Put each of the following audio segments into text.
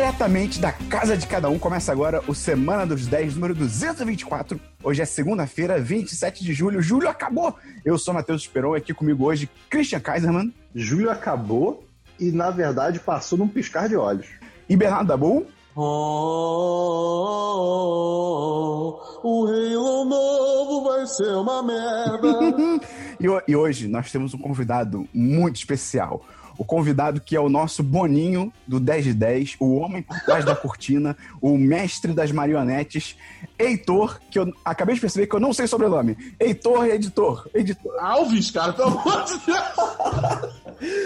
Diretamente da casa de cada um, começa agora o Semana dos 10, número 224. Hoje é segunda-feira, 27 de julho. Julho acabou! Eu sou Matheus Esperon, aqui comigo hoje Christian Kaiserman. Julho acabou e, na verdade, passou num piscar de olhos. E Bernardo Dabu. Oh, o Halo novo vai ser uma merda. e, e hoje nós temos um convidado muito especial o convidado que é o nosso Boninho do 10 de 10, o homem por trás da cortina, o mestre das marionetes, Heitor, que eu acabei de perceber que eu não sei sobrenome. Heitor editor. editor. Alves, cara, pelo amor de Deus.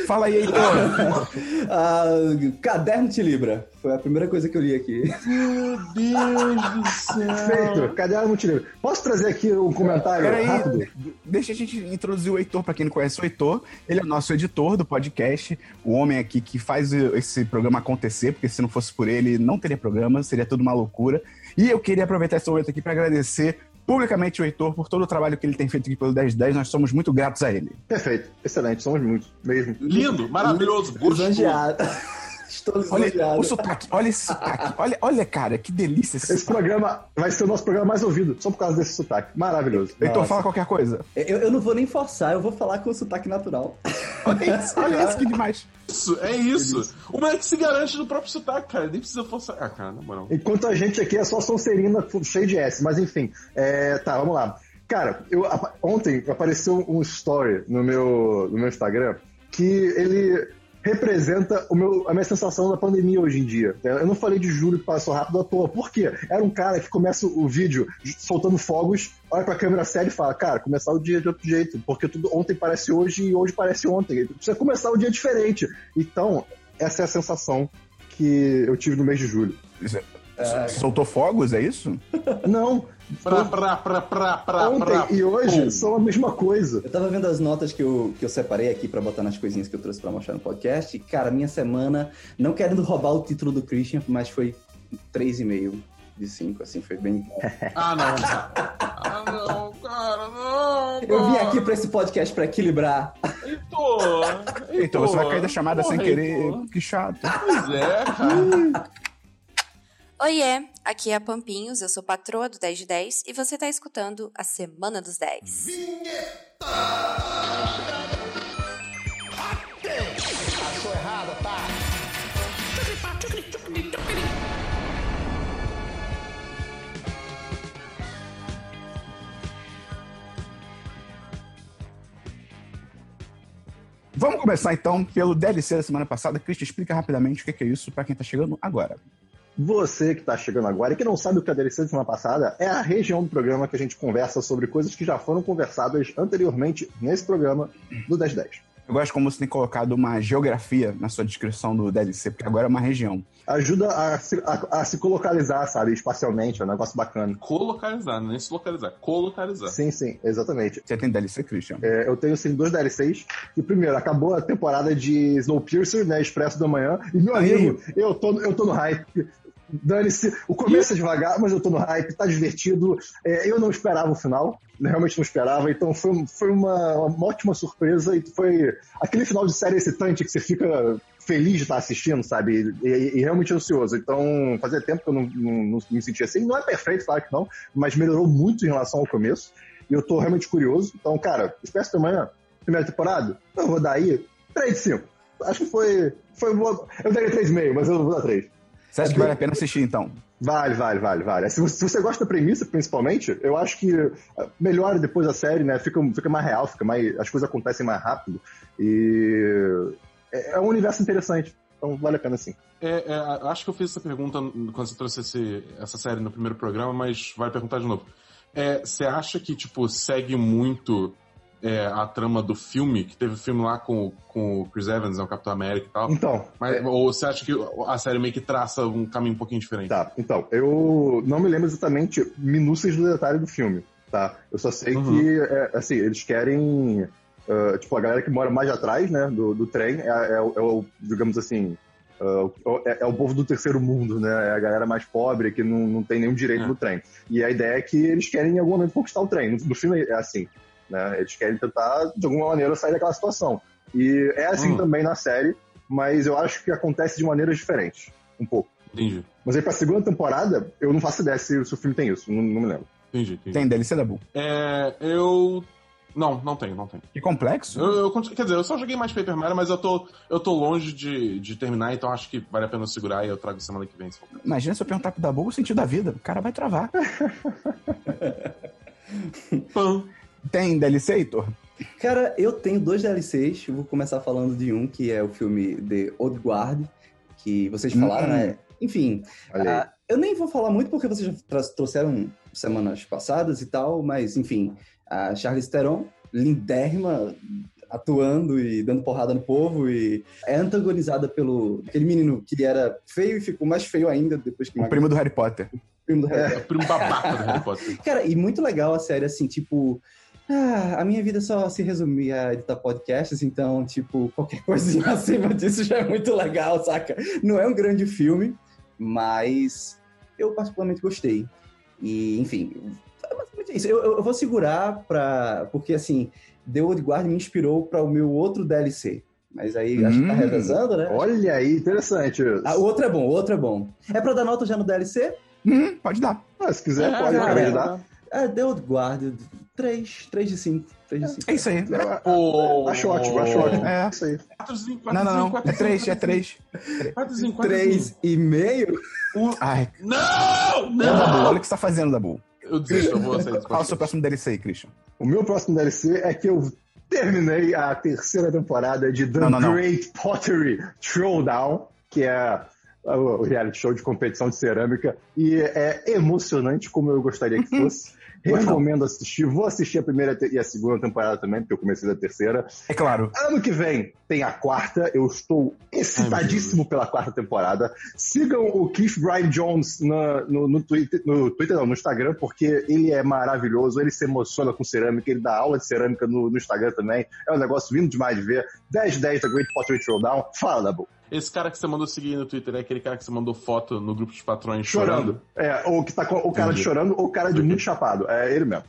Fala aí, Heitor. uh, Caderno de Libra. Foi a primeira coisa que eu li aqui. Meu Deus do céu. Feito, Caderno Multilibra. Posso trazer aqui um comentário Peraí, rápido? Deixa a gente introduzir o Heitor, para quem não conhece o Heitor. Ele é nosso editor do podcast, o homem aqui que faz esse programa acontecer, porque se não fosse por ele, não teria programa, seria tudo uma loucura. E eu queria aproveitar esse momento aqui para agradecer publicamente o Heitor por todo o trabalho que ele tem feito aqui pelo 1010. Nós somos muito gratos a ele. Perfeito, excelente, somos muito, mesmo. Lindo, maravilhoso, gostoso. Estou olha o sotaque, olha esse sotaque. Olha, olha, cara, que delícia esse, esse programa vai ser o nosso programa mais ouvido, só por causa desse sotaque. Maravilhoso. Heitor, fala qualquer coisa. Eu, eu não vou nem forçar, eu vou falar com o sotaque natural. Olha isso, olha isso que demais. Isso, é isso. O moleque se garante do próprio sotaque, cara. Nem precisa forçar. Ah, cara, na moral. Enquanto a gente aqui é só Sonserina cheio de S, mas enfim. É, tá, vamos lá. Cara, eu, ontem apareceu um story no meu, no meu Instagram que ele representa o meu, a minha sensação da pandemia hoje em dia. Eu não falei de julho que passou rápido à toa. Por quê? Era um cara que começa o vídeo soltando fogos, olha pra câmera séria e fala, cara, começar o dia de outro jeito, porque tudo ontem parece hoje e hoje parece ontem. Precisa começar o dia diferente. Então, essa é a sensação que eu tive no mês de julho. É... Soltou fogos, é isso? Não, Pra, pra, pra, pra, pra, Ontem pra, e hoje pum. são a mesma coisa. Eu tava vendo as notas que eu, que eu separei aqui pra botar nas coisinhas que eu trouxe pra mostrar no podcast. E, cara, minha semana, não querendo roubar o título do Christian, mas foi 3,5 de 5, assim, foi bem. Ah, não. ah, não, cara, não. Cara. Eu vim aqui pra esse podcast pra equilibrar. Heitor, Heitor, você vai cair da chamada Porra, sem querer. Heitor. Que chato. Pois é, cara. Oiê, aqui é a Pampinhos, eu sou patroa do 10 de 10 e você tá escutando a Semana dos 10. Vamos começar então pelo DLC da semana passada. Christian, explica rapidamente o que é isso para quem tá chegando agora. Você que está chegando agora e que não sabe o que é a DLC da semana passada, é a região do programa que a gente conversa sobre coisas que já foram conversadas anteriormente nesse programa do 1010. Eu gosto como você tem colocado uma geografia na sua descrição do DLC, porque agora é uma região. Ajuda a se, a, a se colocalizar, sabe, espacialmente, é um negócio bacana. Colocalizar, nem se localizar, colocalizar. Sim, sim, exatamente. Você tem DLC, Christian? É, eu tenho, sim, dois DLCs. E primeiro, acabou a temporada de Snowpiercer, né, Expresso da Manhã. E, meu amigo, eu tô, eu tô no hype. Dane-se, o começo é devagar, mas eu tô no hype, tá divertido. É, eu não esperava o final, realmente não esperava, então foi, foi uma, uma, ótima surpresa e foi aquele final de série excitante que você fica feliz de estar assistindo, sabe? E, e, e realmente ansioso. Então, fazia tempo que eu não, não, não, me sentia assim. Não é perfeito, claro que não, mas melhorou muito em relação ao começo. E eu tô realmente curioso. Então, cara, espécie de manhã, primeira temporada, eu vou dar aí 3 de 5. Acho que foi. foi boa. Eu daria 3,5, mas eu vou dar 3. Você acha que vale a pena assistir, então? Vale, vale, vale, vale. Se você, se você gosta da premissa, principalmente, eu acho que melhora depois da série, né? Fica, fica mais real, fica mais, as coisas acontecem mais rápido. E é, é um universo interessante. Então vale a pena sim. É, é, acho que eu fiz essa pergunta quando você trouxe esse, essa série no primeiro programa, mas vai perguntar de novo. É, você acha que, tipo, segue muito é, a trama do filme, que teve o filme lá com, com o Chris Evans, né, o Capitão América e tal. Então. Mas, é... Ou você acha que a série meio que traça um caminho um pouquinho diferente? Tá, então, eu não me lembro exatamente minúcias do detalhe do filme, tá? Eu só sei uhum. que, é, assim, eles querem. Uh, tipo, a galera que mora mais atrás, né, do, do trem, é, é, é o, digamos assim, Uh, é, é, o povo do terceiro mundo, né? É a galera mais pobre que não, não tem nenhum direito É. no trem. E a ideia é que eles querem em algum momento conquistar o trem. No, no filme é assim. Né? Eles querem tentar, de alguma maneira, sair daquela situação. E é assim Hum. também na série, mas eu acho que acontece de maneiras diferentes. Um pouco. Entendi. Mas aí pra segunda temporada, eu não faço ideia se, se o filme tem isso, não, não me lembro. Entendi, entendi. Tem DLC da Bull. É, eu. Não, não tem, não tem. Que complexo. Eu, eu quer dizer, eu só joguei mais Paper Mario, mas eu tô, eu tô longe de, de terminar, então acho que vale a pena segurar e eu trago semana que vem. Se for. Imagina se eu perguntar pro Dabu o sentido da vida. O cara vai travar. Pam. Tem DLC, Heitor? Cara, eu tenho dois DLCs. Vou começar falando de um, que é o filme The Old Guard, que vocês falaram, Hum. né? Enfim, ah, eu nem vou falar muito porque vocês já trouxeram semanas passadas e tal, mas enfim, a Charlize Theron, lindérrima, atuando e dando porrada no povo e é antagonizada pelo aquele menino que era feio e ficou mais feio ainda depois que O primo do Harry Potter. primo do Harry É o primo babaca do Harry Potter. Cara, e muito legal a série, assim, tipo. Ah, a minha vida só se resumia a editar podcasts, então, tipo, qualquer coisinha acima disso já é muito legal, saca? Não é um grande filme, mas eu particularmente gostei. E, enfim, é basicamente isso. Eu, eu- vou segurar pra. Porque, assim, The Old Guard me inspirou para o meu outro DLC. Mas aí acho que tá Hum. revezando, né? Olha aí, interessante. Ah, o outro é bom, o outro é bom. É pra dar nota já no DLC? Hum, pode dar. Ah, se quiser, pode, cara, acabei de é. dar. É, The Old Guard, 3, 3 de 5. 3 de 5. É isso aí. Pô. Acho ótimo, acho ótimo. É. Isso aí. Quatrozinho, Não, não, não. É quatrozinho, três, é três. Quatrozinho, quatrozinho. 3 e meio? Ai, Não! não, Dabu, olha o que você tá fazendo, Dabu. Eu desisto, eu vou sair Qual é o seu próximo DLC aí, Christian? O meu próximo DLC é que eu terminei a terceira temporada de The Não, não, não. Great Pottery Throwdown, que é o o reality show de competição de cerâmica, e é emocionante como eu gostaria que fosse. Não. Recomendo assistir. Vou assistir a primeira e a segunda temporada também, porque eu comecei da terceira. É claro. Ano que vem tem a quarta. Eu estou excitadíssimo pela quarta temporada. Sigam o Keith Brian Jones na- no, no Twitter, no Twitter não, no Instagram, porque ele é maravilhoso. Ele se emociona com cerâmica, ele dá aula de cerâmica no, no Instagram também. É um negócio lindo demais de ver. 1010 da Great Pottery Throwdown. Fala, Dabu. Esse cara que você mandou seguir no Twitter é aquele cara que você mandou foto no grupo de patrões Chorando. É, ou que tá com o cara de Entendi. chorando ou o cara de muito chapado. É ele mesmo.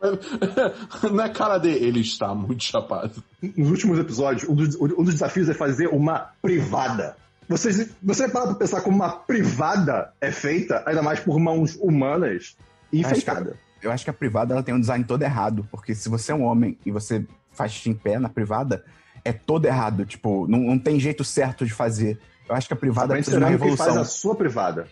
Na cara dele, ele está muito chapado. nos últimos episódios, um dos, um dos desafios é fazer uma privada. Vocês, você para pra pensar como uma privada é feita, ainda mais por mãos humanas e enfeitada. Eu acho que a privada ela tem um design todo errado. Porque se você é um homem e você faz xixi em pé na privada, é todo errado. Tipo, não, não tem jeito certo de fazer. Eu acho que a privada precisa de uma e faz revolução. a sua privada.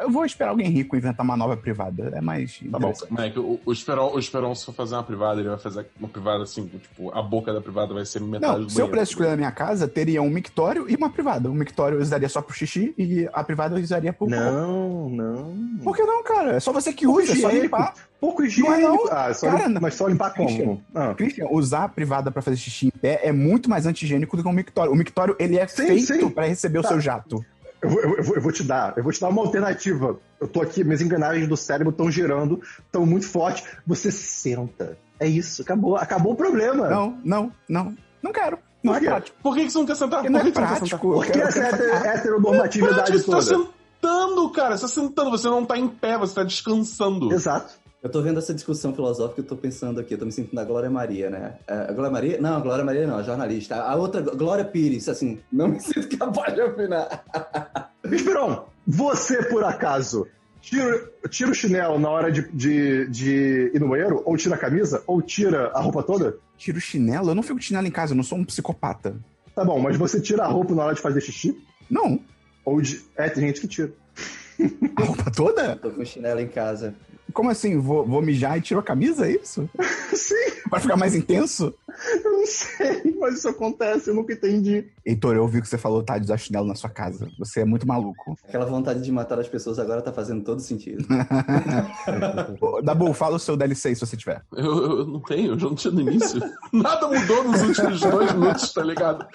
Eu vou esperar alguém rico inventar uma nova privada. É mais. Tá bom. o, o, Esperon, o Esperon, se for fazer uma privada, ele vai fazer uma privada assim, tipo, a boca da privada vai ser metade Não, do se eu banheiro. pudesse escolher na minha casa, teria um mictório e uma privada. O mictório eu usaria só pro xixi e a privada eu usaria pro. Não, não. Por que não, cara? É só você que Pouco usa, é só limpar. Pouco Não é higiênico. não. Ah, só Cara, lim- não. mas só limpar Christian. como? Ah. Christian, usar a privada pra fazer xixi em pé é muito mais anti-higiênico do que um mictório. O mictório, ele é Sim, feito sim. pra receber o Tá. seu jato. Eu, vou- eu vou- eu vou te dar, eu vou te dar uma alternativa. Eu tô aqui, minhas engrenagens do cérebro estão girando, estão muito fortes. Você senta. É isso, acabou, acabou o problema. Não, não, não. Não quero. Não Por é prático. Por que, que você não quer sentar? Porque Por não que, é que prático. Porque quero- eu essa fazer- heteronormatividade Prático, você tá toda. sentando, cara. Você tá sentando, você não tá em pé, você tá descansando. Exato. Eu tô vendo essa discussão filosófica, eu tô pensando aqui, eu tô me sentindo na Glória Maria, né? É, A Glória Maria? Não, a Glória Maria não, a jornalista. A outra, Glória Pires, assim, não me sinto capaz de opinar. Esperon, você por acaso tira, tira o chinelo na hora de, de, de ir no banheiro? Ou tira a camisa? Ou tira a roupa toda? Tiro o chinelo? Eu não fico de chinelo em casa, eu não sou um psicopata. Tá bom, mas você tira a roupa na hora de fazer xixi? Não. Ou de. É, tem gente que tira. A roupa toda? Tô com chinelo em casa. Como assim? Vou, vou mijar e tiro a camisa? É isso? Sim, Pra ficar mais intenso? eu não sei, mas isso acontece, eu nunca entendi. Heitor, eu ouvi que você falou tá de usar chinelo na sua casa. Você é muito maluco. Aquela vontade de matar as pessoas agora tá fazendo todo sentido. Dabu, fala o seu DLC se você tiver. Eu, eu não tenho, eu já não tinha no início. Nada mudou nos últimos dois minutos, tá ligado?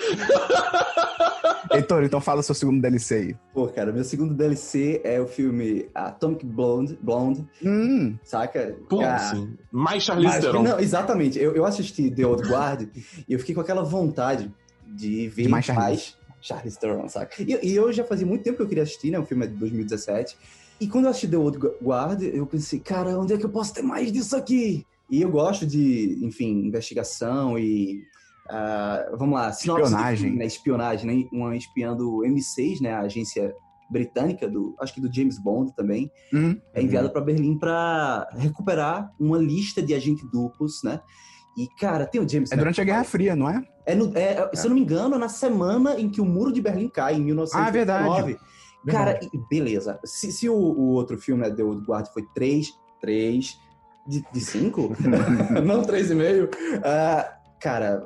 Heitor, então fala o seu segundo DLC aí. Pô, cara, meu segundo DLC é o filme Atomic Blonde, Blonde Hum, saca? Pô, Cara, assim. Mais Charlize Theron. não, exatamente. Eu, eu assisti The Old Guard e eu fiquei com aquela vontade de ver De mais mais. Charlize Theron, saca? E, e eu já fazia muito tempo que eu queria assistir, né? O filme é de 2017. E quando eu assisti The Old Guard, eu pensei, cara, onde é que eu posso ter mais disso aqui? E eu gosto de, enfim, investigação e. ah, vamos lá, Espionagem. filme, né? Espionagem, né? Uma espiã do M6, né? A agência britânica, do, acho que do James Bond também, Hum. é enviada para Berlim para recuperar uma lista de agentes duplos, né? E, cara, tem o James É durante a Guerra Fria, não é? É no- é- Se eu não me engano, é na semana em que o Muro de Berlim cai, em 1989. Ah, verdade. Cara, e- beleza. Se, se o, o outro filme, né, The Old Guard, foi 3, 3 de, de 5? não 3,5. Ah, cara,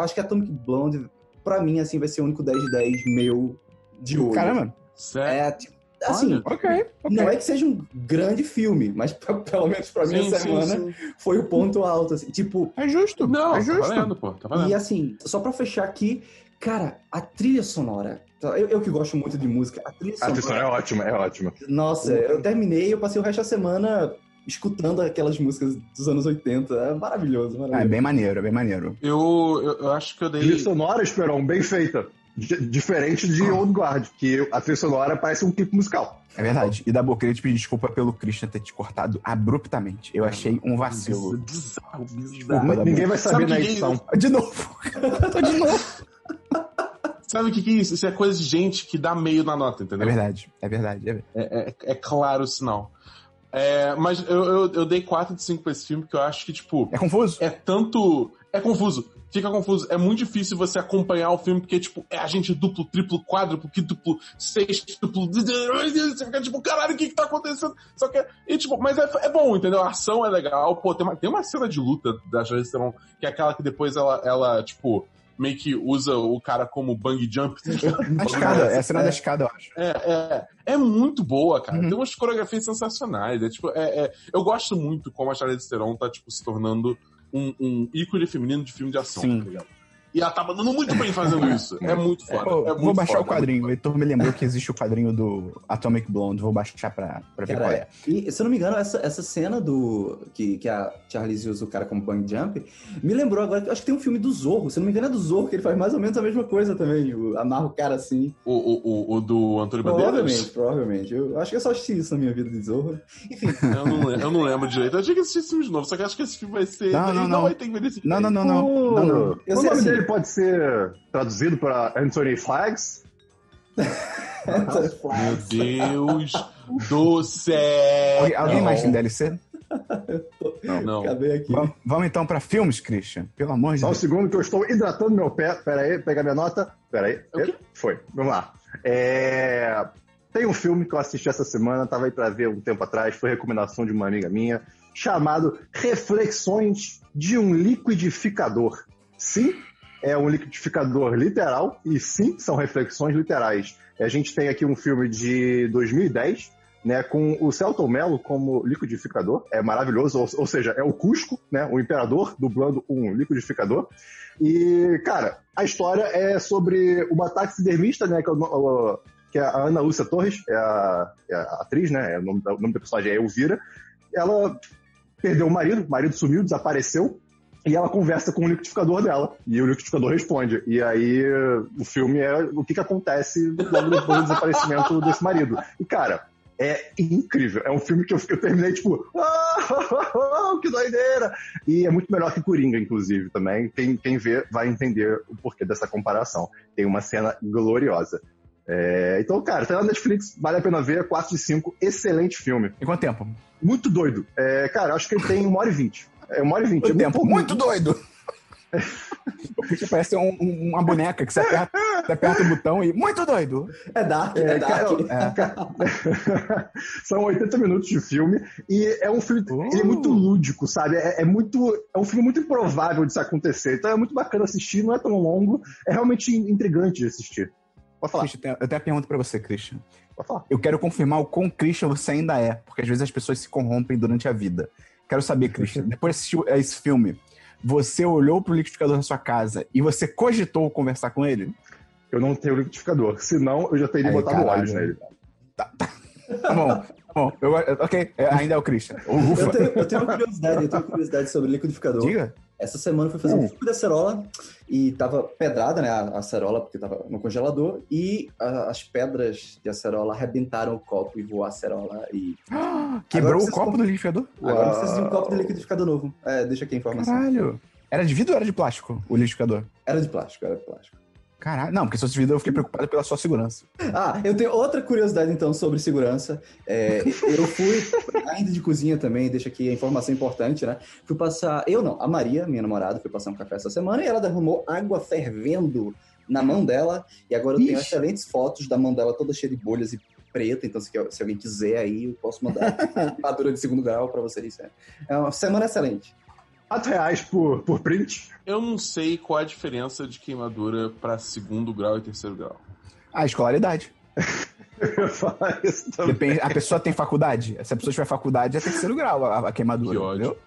acho que Atomic Blonde, pra mim, assim, vai ser o único 10 de 10 meu de hoje. Caramba. Sério? É, tipo, assim, Olha. Ok, ok. não é que seja um grande filme, mas p- pelo menos pra mim a sim, semana sim. foi o ponto alto, assim. Tipo, É justo. Não, é tá justo. valendo, pô. Tá valendo. E assim, só pra fechar aqui, cara, a trilha sonora. tá, Eu, eu que gosto muito de música, a trilha A sonora. trilha sonora é ótima, é ótima. Nossa, eu terminei, eu passei o resto da semana escutando aquelas músicas dos anos 80. É maravilhoso, Ah, maravilhoso. é bem maneiro, é bem maneiro. Eu, eu, eu acho que eu dei. Trilha sonora, Esperão, bem feita. Diferente de Old Guard, que a trilha sonora parece um clipe musical. É verdade. E da boa, queria te pedir desculpa pelo Christian ter te cortado abruptamente. Eu achei um vacilo. Bizarro, bizarro. Desculpa, da Ninguém vai saber Sabe na que- edição. De novo. de novo. Sabe o que, que é isso? Isso é coisa de gente que dá meio na nota, É entendeu? verdade, é verdade. É verdade. É, é- é claro o sinal. É, mas eu, eu, eu dei 4 de 5 pra esse filme, que eu acho que, tipo, É confuso? é tanto. É confuso. Fica confuso. É muito difícil você acompanhar o filme, porque, tipo, é agente duplo, triplo, quádruplo, quíntuplo, sextuplo. Você fica tipo, caralho, o que que tá acontecendo? Só que. E, tipo, mas é, é bom, entendeu? A ação é legal. Pô, tem uma, tem uma cena de luta da Charlize Theron, que é aquela que depois ela, ela, tipo, meio que usa o cara como bang jump. tá? A escada, é a cena da escada, eu acho. É, é, é muito boa, cara. Uhum. Tem umas coreografias sensacionais. É, tipo, é, é- eu gosto muito como a Charlize Theron tá tipo, se tornando um, um ícone feminino de filme de ação. Sim. tá ligado? E ela tá mandando muito bem fazendo isso. É muito foda. Pô, é muito vou baixar foda, o quadrinho. O Heitor me lembrou que existe o quadrinho do Atomic Blonde. Vou baixar pra, pra ver qual é. Cara, e se eu não me engano, essa, essa cena do. Que, que a Charlize usa o cara como bang jump, me lembrou agora que acho que tem um filme do Zorro. Se eu não me engano, é do Zorro, que ele faz mais ou menos a mesma coisa também. o- Amarra o cara assim. O, o, o, o do Antônio Provavelmente, Bandeiras? provavelmente. Eu acho que eu só assisti isso na minha vida de Zorro. Enfim, Eu não, lembro, eu não lembro direito. Eu tinha que assistir esse filme de novo, só que acho que esse filme vai ser. Não, não, ele não. vai ter que ver esse Não, não, não, não. Não, não. Eu sei dele pode ser traduzido para Anthony Flags. Meu Deus do céu! Alguém- Alguém mais tem DLC? Não, não. acabei aqui. Vamos, vamos então pra filmes, Christian? Pelo amor de Só um Deus. segundo que eu estou hidratando meu pé. Pera aí, pegar minha nota. Pera aí. O quê? Foi. Vamos lá. É, Tem um filme que eu assisti essa semana, tava aí pra ver um tempo atrás, foi recomendação de uma amiga minha, chamado Reflexões de um Liquidificador. Sim, é um liquidificador literal, e sim, são reflexões literais. A gente tem aqui um filme de 2010, né, com o Celton Mello como liquidificador, é maravilhoso, ou, ou seja, é o Cusco, né, o imperador dublando um liquidificador. E, cara, a história é sobre uma taxidermista, né, que é, que é a Ana Lúcia Torres, é a, é a atriz, né, é o, nome da, o nome da personagem é Elvira. Ela perdeu o marido, o marido sumiu, desapareceu, e ela conversa com o liquidificador dela. E o liquidificador responde. E aí o filme é o que, que acontece logo depois do desaparecimento desse marido. E, cara, é incrível. É um filme que eu, eu terminei, tipo, "Ah, que doideira! E é muito melhor que Coringa, inclusive, também. Quem, quem vê vai entender o porquê dessa comparação. Tem uma cena gloriosa. É, então, cara, tá na Netflix, vale a pena ver, 4 de 5, excelente filme. Em quanto tempo? Muito doido. É, cara, acho que ele tem 1 hora e 20. É 1 hora e 20. Quanto é tempo? Muito doido! O Christian parece um- um- uma boneca que você aperta, você aperta o botão e. Muito doido! É Dark, é, É, Dark. cara, São 80 minutos de filme e é um filme. Uh. Ele é muito lúdico, sabe? É, é muito. É um filme muito improvável de se acontecer. Então é muito bacana assistir, não é tão longo. É realmente intrigante de assistir. Pode falar, Christian, eu tenho uma pergunta pra você, Christian. pode falar. Eu quero confirmar o quão Christian você ainda é, porque às vezes as pessoas se corrompem durante a vida. Quero saber, Christian, depois de assistir esse filme, você olhou pro liquidificador da sua casa e você cogitou conversar com ele? Eu não tenho liquidificador. Senão eu já teria Aí, botado caralho. olhos nele. Tá bom, tá bom. Eu- ok, é, ainda é o Christian. Eu Ufa. tenho, eu tenho uma curiosidade, eu tenho uma curiosidade sobre liquidificador. Diga. Essa semana eu fui fazer um Hum. filme de acerola e tava pedrada, né, a acerola, porque tava no congelador, e a- as pedras de acerola arrebentaram o copo e voou a acerola. E Quebrou o copo com- do liquidificador? agora Uau. precisa de um copo de liquidificador novo. É, deixa aqui a informação. Caralho. Era de vidro ou era de plástico o liquidificador? Era de plástico, era de plástico. Caralho, não, porque se fosse vida eu fiquei preocupado pela sua segurança. Ah, eu tenho outra curiosidade então sobre segurança. É, eu fui, ainda de cozinha também, deixa aqui a informação importante, né? Fui passar, eu não, a Maria, minha namorada, foi passar um café essa semana e ela derramou água fervendo na mão dela. E agora eu tenho Ixi. excelentes fotos da mão dela toda cheia de bolhas e preta. Então, se, se alguém quiser aí, eu posso mandar queimadura de segundo grau pra vocês. É, é uma semana excelente. 4 reais por, por print. Eu não sei qual a diferença de queimadura pra segundo grau e terceiro grau. A escolaridade. Eu ia falar isso também. Depende, a pessoa tem faculdade. Se a pessoa tiver faculdade, é terceiro grau a, a queimadura. Que ódio. entendeu?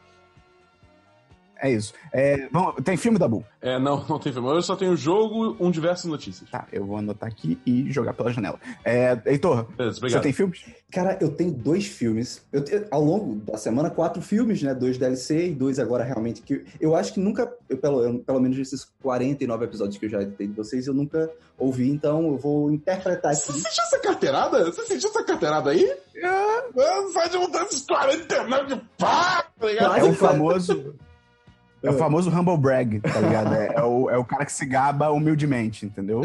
É isso. É, vamos, tem filme da Bu? É, não, não tem filme. Eu só tenho jogo, um diversas notícias. Tá, eu vou anotar aqui e jogar pela janela. É, Heitor, Beleza, você tem filmes? Cara, eu tenho dois filmes. Eu ao longo da semana, quatro filmes, né? Dois DLC e dois agora realmente. que Eu acho que nunca, eu, pelo, eu- pelo menos esses 49 episódios que eu já editei de vocês, eu nunca ouvi, então eu vou interpretar Você aqui. sentiu essa carteirada? Você sentiu essa carteirada aí? Ah, Sai de um desses 49 de pá, tá ligado? É o famoso. É o famoso humble brag, tá ligado? É, é o, é o cara que se gaba humildemente, entendeu?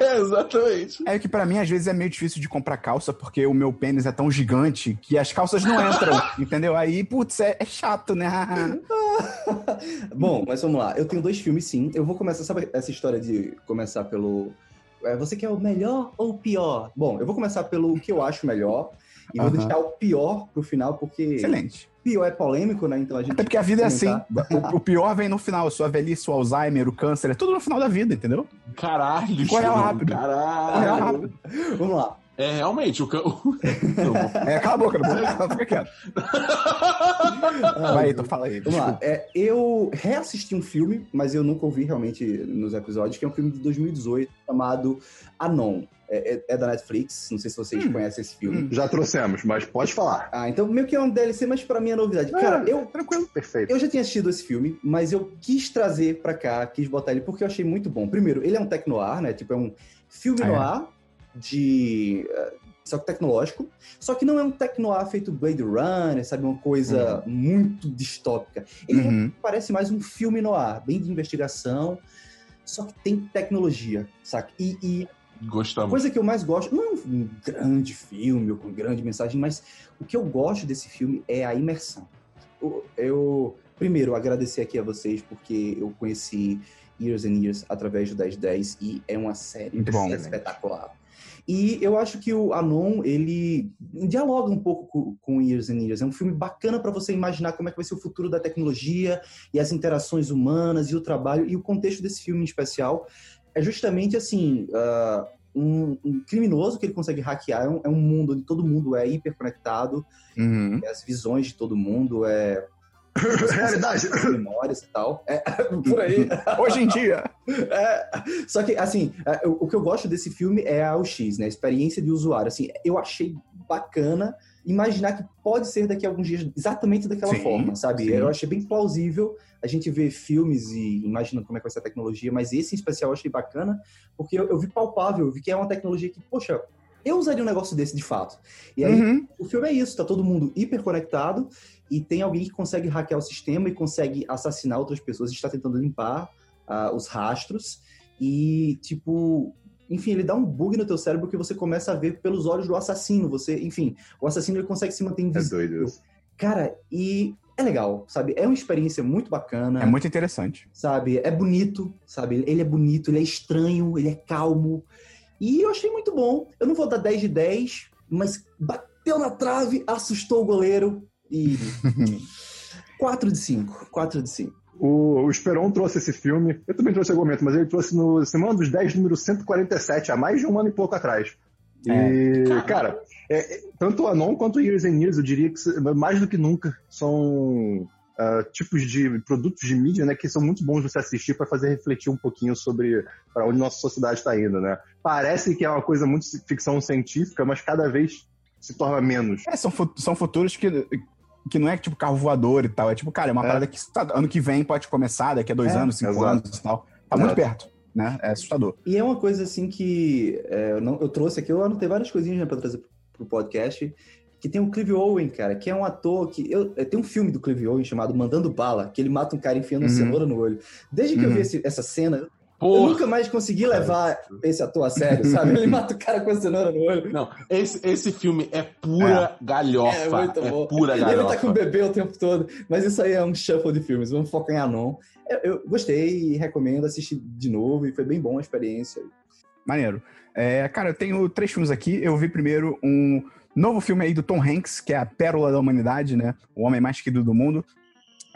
É, exatamente. É que pra mim, às vezes, é meio difícil de comprar calça, porque o meu pênis é tão gigante que as calças não entram, entendeu? Aí, putz, é, é chato, né? Bom, mas vamos lá. Eu tenho dois filmes, sim. Eu vou começar, sabe essa história de começar pelo. é, Você quer o melhor ou o pior? Bom, eu vou começar pelo que eu acho melhor. E vou Aham. deixar o pior pro final, porque Excelente. pior é polêmico, né? Então a gente. Até porque a vida é assim. comentar. O, o pior vem no final. A sua velhice, o Alzheimer, o câncer, é tudo no final da vida, entendeu? Caralho, Corre rápido. Corre Caralho. rápido. Vamos lá. É, realmente, o... É, cala a boca, não fica quieto. Vai, Heitor, fala aí. Vamos lá. É, eu reassisti um filme, mas eu nunca ouvi realmente nos episódios, que é um filme de 2018 chamado Anon. É, é- é da Netflix, não sei se vocês Hum. conhecem esse filme. Hum. Já trouxemos, mas pode falar. Ah, então meio que é um DLC, mas pra mim é novidade. Cara, Ah, eu, Tranquilo. Perfeito. eu já tinha assistido esse filme, mas eu quis trazer pra cá, quis botar ele porque eu achei muito bom. Primeiro, ele é um tecnoir, né? Tipo, é um filme Ah, é? noir de... eh, Só que tecnológico. Só que não é um tecnoir feito Blade Runner, sabe? Uma coisa muito distópica. Ele Uhum. parece mais um filme noir, bem de investigação, só que tem tecnologia, saca? E, e a Gostamos. coisa que eu mais gosto, não é um grande filme ou com grande mensagem, mas o que eu gosto desse filme é a imersão. Eu, eu- primeiro, agradecer aqui a vocês, porque eu conheci Years and Years através do 1010 e é uma série bom. espetacular. E eu acho que o Anon, ele dialoga um pouco com, com Years and Years. É um filme bacana para você imaginar como é que vai ser o futuro da tecnologia e as interações humanas e o trabalho. E o contexto desse filme em especial é justamente assim... ah, um, um criminoso que ele consegue hackear é um, é um mundo onde todo mundo é hiperconectado, Uhum. as visões de todo mundo, é Realidade. as memórias e tal. É, por aí. Hoje em dia. É, só que, assim, é, o, o que eu gosto desse filme é a UX, né? A experiência de usuário. Assim, eu achei bacana imaginar que pode ser daqui a alguns dias exatamente daquela Sim, forma, sabe? sim. Eu achei bem plausível a gente ver filmes e imagina como é que vai ser a tecnologia, mas esse em especial eu achei bacana, porque eu, eu vi palpável, eu vi que é uma tecnologia que, poxa, eu usaria um negócio desse de fato. E aí, Uhum. o filme é isso, tá todo mundo hiperconectado e tem alguém que consegue hackear o sistema e consegue assassinar outras pessoas, está tentando limpar ah, os rastros e, tipo, enfim, ele dá um bug no teu cérebro que você começa a ver pelos olhos do assassino, você, enfim, o assassino ele consegue se manter É invisível. doido isso. Cara, e é legal, sabe? É uma experiência muito bacana, É muito interessante. sabe? É bonito, sabe? Ele é bonito, ele é estranho, ele é calmo. E eu achei muito bom. Eu não vou dar 10 de 10, mas bateu na trave, assustou o goleiro e 4 de 5, 4 de 5. O, o Esperon trouxe esse filme. Eu também trouxe momento, mas ele trouxe no Semana dos 10, número 147, há mais de um ano e pouco atrás. E, Caramba. cara, é, é, tanto o Anon quanto o Years and Years, eu diria que mais do que nunca são ah, tipos de produtos de mídia né, que são muito bons de você assistir para fazer refletir um pouquinho sobre para onde nossa sociedade está indo. Né? Parece que é uma coisa muito ficção científica, mas cada vez se torna menos. É, são, fu- são futuros que, que não é tipo carro voador e tal. É tipo, cara, é uma É. parada que tá- ano que vem pode começar, daqui a dois É, anos, cinco exato. anos e tal. Tá muito perto, né? É assustador. E é uma coisa assim que é, eu, não- eu trouxe aqui, eu anotei várias coisinhas né, pra trazer pro, podcast. Que tem o Clive Owen, cara, que é um ator que. Eu, é, tem um filme do Clive Owen chamado Mandando Bala, que ele mata um cara enfiando uma Uhum. cenoura no olho. Desde que eu Uhum. vi esse- essa cena, Porra. nunca mais consegui levar esse ator a sério, sabe? Ele mata o cara com a cenoura no olho. Não, esse, esse filme é pura galhofa. É muito É, bom. pura E ele galhofa. tá com o bebê o tempo todo. Mas isso aí é um shuffle de filmes. Vamos focar em Anon. Eu, eu gostei e recomendo assistir de novo. E foi bem bom a experiência. Maneiro. É, cara, eu tenho três filmes aqui. Eu vi primeiro um novo filme aí do Tom Hanks, que é a Pérola da Humanidade, né? O homem mais querido do mundo.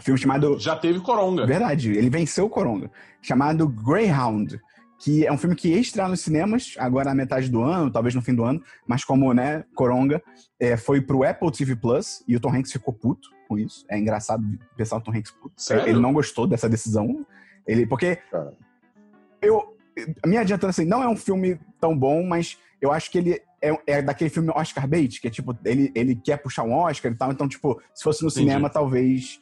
Um filme chamado Já teve Coronga. Verdade, ele venceu o Coronga. Chamado Greyhound, que é um filme que ia estrear nos cinemas, agora na metade do ano, talvez no fim do ano, mas como, né, Coronga, é, foi pro Apple TV Plus e o Tom Hanks ficou puto com isso. É engraçado pensar o Tom Hanks puto. Sério? Ele não gostou dessa decisão. Ele, porque Cara. eu. A minha adiantando assim, não é um filme tão bom, mas eu acho que ele é, é daquele filme Oscar bait, que é tipo, ele, ele quer puxar um Oscar e tal, então, tipo, se fosse no Entendi. cinema, talvez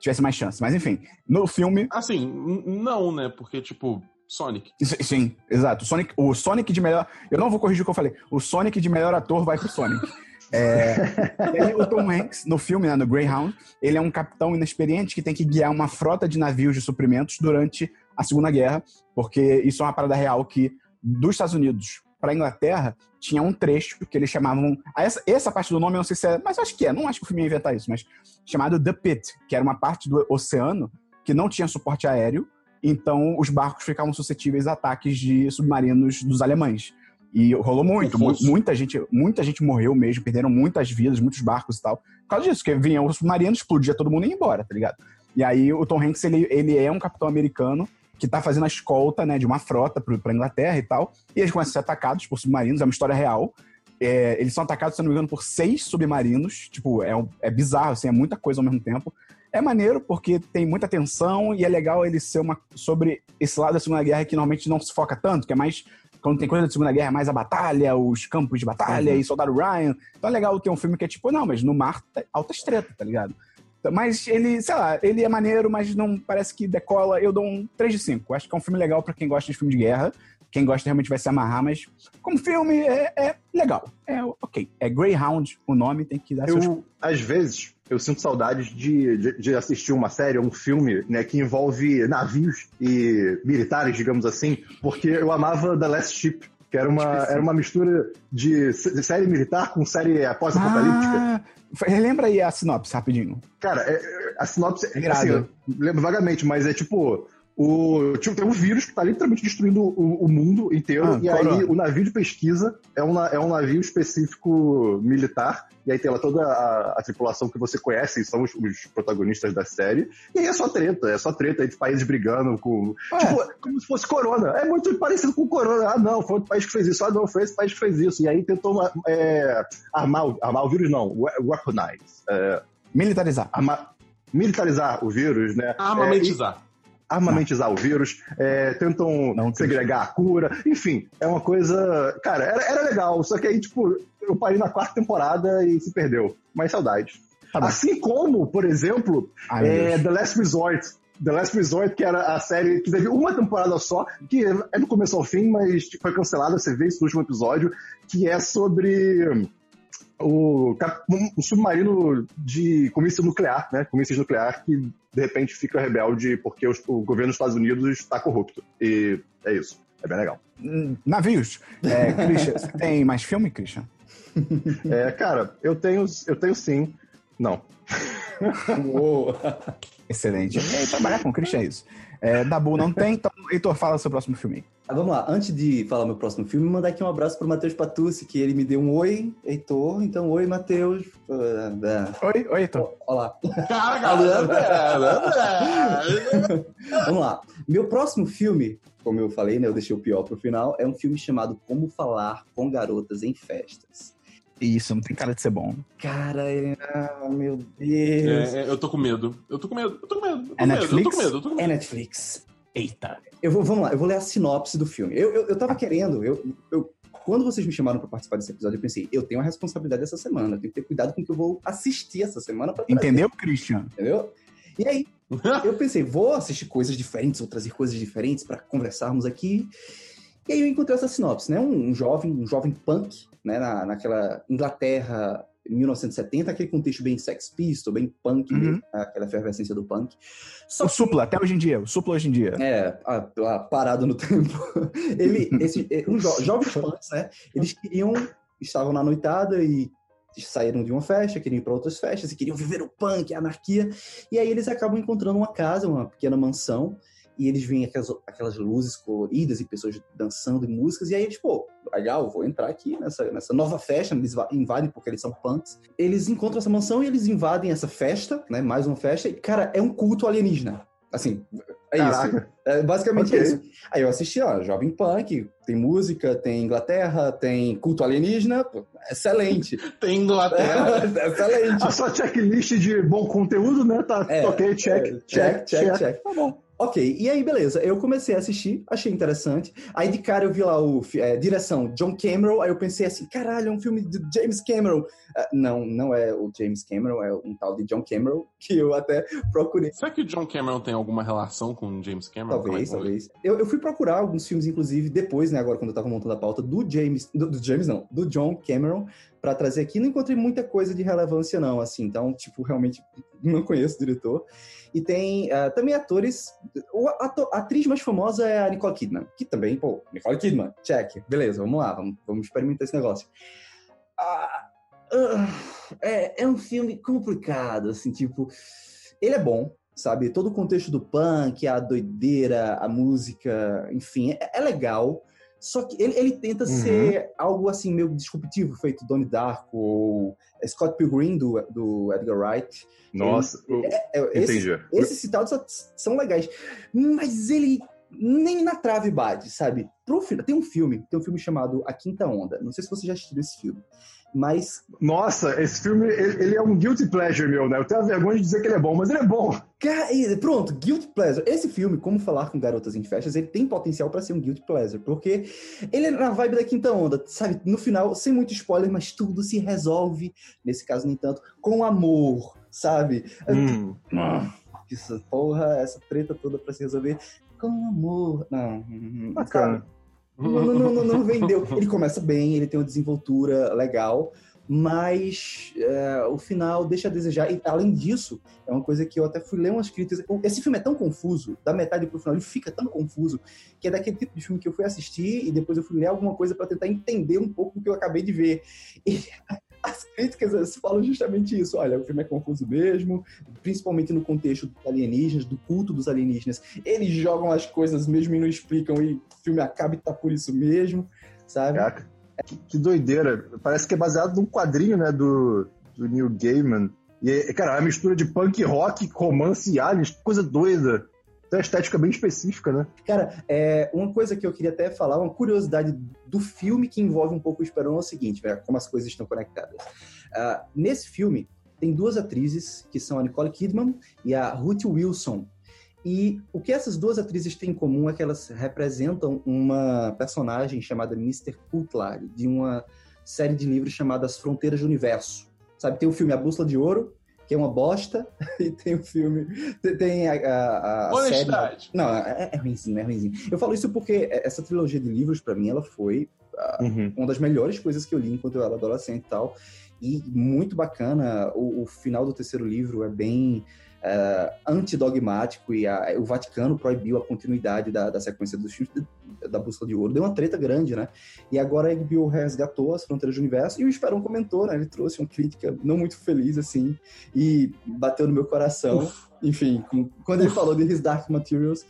tivesse mais chance. Mas enfim, no filme, Assim, não, né? Porque, tipo, Sonic. Sim, exato. Sonic, o Sonic de melhor. Eu não vou corrigir o que eu falei. O Sonic de melhor ator vai pro Sonic. É, e aí, o Tom Hanks, no filme, né, no Greyhound, ele é um capitão inexperiente que tem que guiar uma frota de navios de suprimentos durante a Segunda Guerra, porque isso é uma parada real que, dos Estados Unidos para Inglaterra, tinha um trecho que eles chamavam. ah, Essa, essa parte do nome eu não sei se é. Mas acho que é, não acho que o filme ia inventar isso, mas chamado The Pit, que era uma parte do oceano que não tinha suporte aéreo então os barcos ficavam suscetíveis a ataques de submarinos dos alemães. E rolou muito, mu- muita gente, muita gente morreu mesmo, perderam muitas vidas, muitos barcos e tal. Por causa disso, porque vinham os submarinos, explodia todo mundo e ia embora, tá ligado? E aí o Tom Hanks, ele, ele é um capitão americano que tá fazendo a escolta, né, de uma frota pra Inglaterra e tal, e eles começam a ser atacados por submarinos, é uma história real. É, eles são atacados, se não me engano, por seis submarinos, tipo, é, é bizarro, assim, é muita coisa ao mesmo tempo. É maneiro porque tem muita tensão e é legal ele ser uma sobre esse lado da Segunda Guerra que normalmente não se foca tanto, que é mais quando tem coisa da Segunda Guerra, é mais a batalha, os campos de batalha e Soldado Ryan. Então é legal ter um filme que é tipo, não, mas no mar tá alta treta, tá ligado? Mas ele, sei lá, ele é maneiro, mas não parece que decola. Eu dou um 3 de 5. Acho que é um filme legal pra quem gosta de filme de guerra. Quem gosta realmente vai se amarrar, mas como filme é, é legal. É ok. É Greyhound o nome, tem que dar seus. Eu, às vezes, eu sinto saudades de, de, de assistir uma série, um filme, né, que envolve navios e militares, digamos assim, porque eu amava The Last Ship, que era uma, era uma mistura de série militar com série pós-apocalíptica. Ah, relembra aí a sinopse, rapidinho. Cara, é- é- a sinopse, É assim, eu lembro vagamente, mas é tipo. O, tipo, tem um vírus que tá literalmente destruindo o, o mundo inteiro. Ah, e aí corona. o navio de pesquisa é um, é um navio específico militar. E aí tem lá toda a, a tripulação que você conhece, e são os, os protagonistas da série. E aí é só treta, é só treta aí de países brigando com. Ué. Tipo, como se fosse Corona. É muito parecido com Corona. Ah, não, foi outro país que fez isso. Ah, não, foi esse país que fez isso. E aí tentou é, armar, o- armar o vírus, não, we- weaponize. É, Militarizar. arma- militarizar o vírus, né? Armamentizar. Armamentizar o vírus, é, tentam Não, segregar a cura, enfim, é uma coisa. Cara, era, era legal, só que aí, tipo, eu parei na quarta temporada e se perdeu. Mas saudades. Tá assim como, por exemplo, Ai, é. The Last Resort. The Last Resort, que era a série que teve uma temporada só, que é do começo ao fim, mas foi cancelada, você vê isso no último episódio, que é sobre o, um- submarino de comício nuclear, né? Comício nuclear que de repente fica rebelde porque os- o governo dos Estados Unidos está corrupto. E é isso. É bem legal. Hum, Navios. É, Christian, você tem mais filme, Christian? É, cara, eu tenho, eu tenho sim. Não. Uou. Excelente. Aí, trabalhar com o Christian é isso. É, Dabu não tem, então, Heitor, fala seu próximo filme. Ah, vamos lá, antes de falar meu próximo filme, mandar aqui um abraço pro Matheus Patucci, que ele me deu um oi, Heitor. Então, oi, Matheus. Ah. Oi, oi, Heitor. Olá. Cara, galera! Vamos lá. Meu próximo filme, como eu falei, né? Eu deixei o pior pro final, é um filme chamado Como Falar com Garotas em Festas. Isso, não tem cara de ser bom. Cara, ele... ah, meu Deus. É, é, eu tô com medo. Eu tô com medo. Eu tô com medo. Eu tô É com medo. Eu tô Netflix? com medo. Eu tô com É medo. Netflix. Eita. Eu vou, vamos lá, eu vou ler a sinopse do filme. Eu, eu, eu tava querendo, eu, eu, quando vocês me chamaram pra participar desse episódio, eu pensei, eu tenho uma responsabilidade essa semana, eu tenho que ter cuidado com o que eu vou assistir essa semana pra trazer, Entendeu, Christian? entendeu? E aí, eu pensei, vou assistir coisas diferentes, ou trazer coisas diferentes pra conversarmos aqui. E aí eu encontrei essa sinopse, né? Um, um jovem, um jovem punk, né? Na, naquela Inglaterra 1970, aquele contexto bem Sex Pistol, bem punk, Uhum. mesmo, aquela efervescência do punk. Só O que- Supla, até hoje em dia. O Supla hoje em dia. É, a- a- parado no tempo. Ele, esse, um jo jovens punks, né? Eles queriam, estavam na noitada e saíram de uma festa, queriam ir para outras festas e queriam viver o punk, a anarquia. E aí eles acabam encontrando uma casa, uma pequena mansão, e eles veem aquelas, aquelas luzes coloridas e pessoas dançando e músicas, e aí eles, pô, legal, vou entrar aqui nessa, nessa nova festa, eles va- invadem porque eles são punks. Eles encontram essa mansão e eles invadem essa festa, né? Mais uma festa, e, cara, é um culto alienígena. Assim, é isso. Caraca. É basicamente Ok. isso. Aí eu assisti, ó, Jovem Punk, tem música, tem Inglaterra, tem culto alienígena, excelente. Tem Inglaterra. excelente. A sua checklist de bom conteúdo, né? Tá É, ok, check, é, check, check, check. Tá bom. Ok, e aí beleza, eu comecei a assistir, achei interessante. Aí de cara eu vi lá o é, direção John Cameron, aí eu pensei assim, caralho, é um filme de James Cameron. Ah, não, não é o James Cameron, é um tal de John Cameron, que eu até procurei. Será que o John Cameron tem alguma relação com o James Cameron? Talvez, Como é talvez. Eu, eu fui procurar alguns filmes, inclusive, depois, né, agora quando eu tava montando a pauta, do James, do, do James não, do John Cameron, pra trazer aqui. Não encontrei muita coisa de relevância, não, assim, então, tipo, realmente não conheço o diretor. E tem ah, também atores. a atriz mais famosa é a Nicole Kidman, que também, pô, Nicole Kidman, check, beleza, vamos lá, vamos, vamos experimentar esse negócio. Ah, ah, é, é um filme complicado, assim, tipo, ele é bom, sabe? Todo o contexto do punk, a doideira, a música, enfim, é, é legal. Só que ele, ele tenta Uhum. ser algo assim meio disruptivo, feito Donnie Darko ou Scott Pilgrim do, do Edgar Wright. Nossa, eu- É, esses, entendi. esses citados são- legais. Mas ele nem na trave bate, sabe? Pro tem um filme, tem um filme chamado A Quinta Onda. Não sei se você já assistiu esse filme. Mas, Nossa, esse filme, ele, ele é um guilty pleasure meu, né? Eu tenho a vergonha de dizer que ele é bom, mas ele é bom. pronto, Guilty Pleasure. Esse filme, Como Falar com Garotas em Festas, ele tem potencial pra ser um Guilty Pleasure, porque ele é na vibe da quinta onda, sabe? No final, sem muito spoiler, mas tudo se resolve, nesse caso, nem tanto, com amor, sabe? Hum. Ah, Essa porra, essa treta toda pra se resolver com amor. Não, hum, Bacana. não, não, não, não, não vendeu. Ele começa bem, ele tem uma desenvoltura legal, mas é, o final deixa a desejar. E além disso, é uma coisa que eu até fui ler umas críticas. Esse filme é tão confuso, da metade pro final, ele fica tão confuso, que é daquele tipo de filme que eu fui assistir e depois eu fui ler alguma coisa pra tentar entender um pouco do que eu acabei de ver. E as críticas falam justamente isso. Olha, o filme é confuso mesmo, principalmente no contexto dos alienígenas, do culto dos alienígenas. Eles jogam as coisas mesmo e não explicam, e o filme acaba e tá por isso mesmo, sabe? Caraca, que, que doideira. Parece que é baseado num quadrinho, né, do, do Neil Gaiman. E, é, cara, é uma mistura de punk rock, romance e aliens, coisa doida. Tem uma estética bem específica, né? Cara, é, uma coisa que eu queria até falar, uma curiosidade do filme que envolve um pouco o Esperão é o seguinte, né, como as coisas estão conectadas. Ah, nesse filme, tem duas atrizes, que são a Nicole Kidman e a Ruth Wilson. E o que essas duas atrizes têm em comum é que elas representam uma personagem chamada Mr. Cutler, de uma série de livros chamada As Fronteiras do Universo. Sabe, tem o filme A Bússola de Ouro, que é uma bosta, e tem o filme... Tem, a, a, a série... Honestidade. Não, é, é ruimzinho, é ruimzinho. Eu falo isso porque essa trilogia de livros, pra mim, ela foi uma das melhores coisas que eu li enquanto eu era adolescente e tal. E muito bacana. O, o final do terceiro livro é bem é, antidogmático e a- o Vaticano proibiu a continuidade da, da sequência dos filmes da, da Bússola de Ouro. Deu uma treta grande, né? E agora a HBO resgatou as Fronteiras do Universo e o Esperão comentou, né? Ele trouxe uma crítica não muito feliz, assim, e bateu no meu coração. Enfim, com- quando ele falou de His Dark Materials.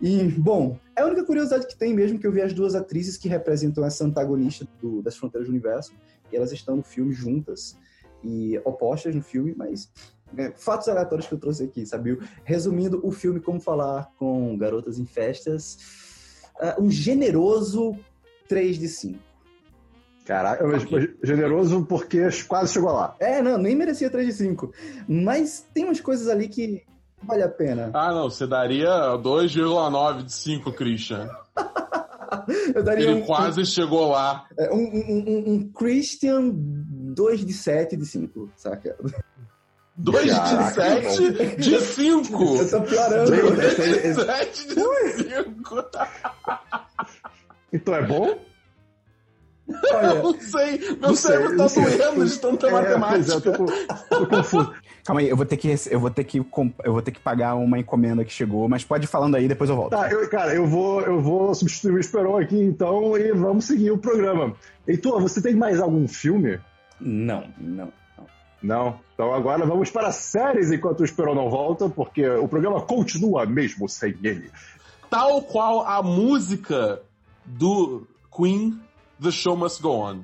E, bom, é a única curiosidade que tem mesmo que eu vi as duas atrizes que representam essa antagonista do- das Fronteiras do Universo, e elas estão no filme juntas e opostas no filme, mas fatos aleatórios que eu trouxe aqui, sabe? Resumindo, o filme Como Falar com Garotas em Festas, ah, um generoso 3 de 5. Caraca, mas generoso porque quase chegou lá. É, não, nem merecia 3 de 5. Mas tem umas coisas ali que vale a pena. Ah, não, você daria 2,9 de 5, Christian. Eu daria Ele um, quase chegou lá. um, um- um- um Christian 2 de 7 de 5, saca? 2 de Caraca, 7 de 5. Eu tô piorando. 2 de 7 de 5. Então é bom? eu não sei. Meu Não sei, cérebro tá doendo de tanta É, pois é, matemática. eu tô, tô confuso. Calma aí, eu vou ter que eu vou ter que eu vou ter que pagar uma encomenda que chegou, mas pode ir falando aí, depois eu volto. Tá, eu, cara, eu vou, eu vou substituir o Esperon aqui então e vamos seguir o programa. Heitor, você tem mais algum filme? Não, não. Não. Então agora vamos para as séries enquanto o Esperon não volta, porque o programa continua mesmo sem ele. Tal qual a música do Queen, The Show Must Go On.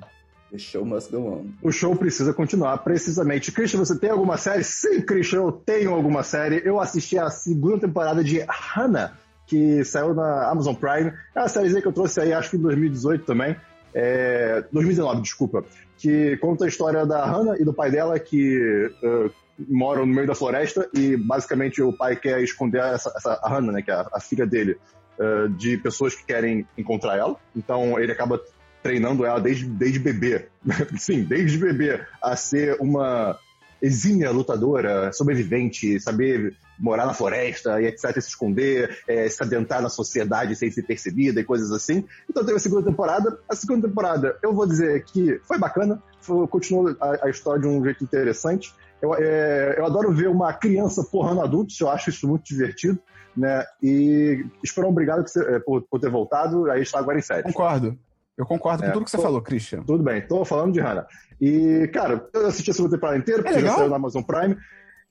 The show must go on. O show precisa continuar, precisamente. Christian, você tem alguma série? Sim, Christian, eu tenho alguma série. Eu assisti a segunda temporada de Hannah, que saiu na Amazon Prime. É uma sériezinha que eu trouxe aí, acho que em 2018 também. É, 2019, desculpa. Que conta a história da Hannah e do pai dela que eh, moram no meio da floresta e basicamente o pai quer esconder essa, essa a Hannah, né, que é a, a filha dele, eh, de pessoas que querem encontrar ela. Então ele acaba treinando ela desde, desde bebê. Sim, desde bebê a ser uma exímia lutadora, sobrevivente, saber morar na floresta e etc, se esconder, eh, se adentrar na sociedade sem ser percebida e coisas assim. Então teve a segunda temporada. A segunda temporada, eu vou dizer que foi bacana, foi, continuou a, a história de um jeito interessante. Eu, eh, eu adoro ver uma criança porrando adultos, eu acho isso muito divertido. Né? E Esperão, obrigado eh, por, por ter voltado. Aí está agora em série. Concordo. Eu concordo com É, tudo que você tô- falou, Christian. Tudo bem, tô falando de Hannah. E, cara, eu assisti a segunda temporada inteira, porque já legal? saiu na Amazon Prime.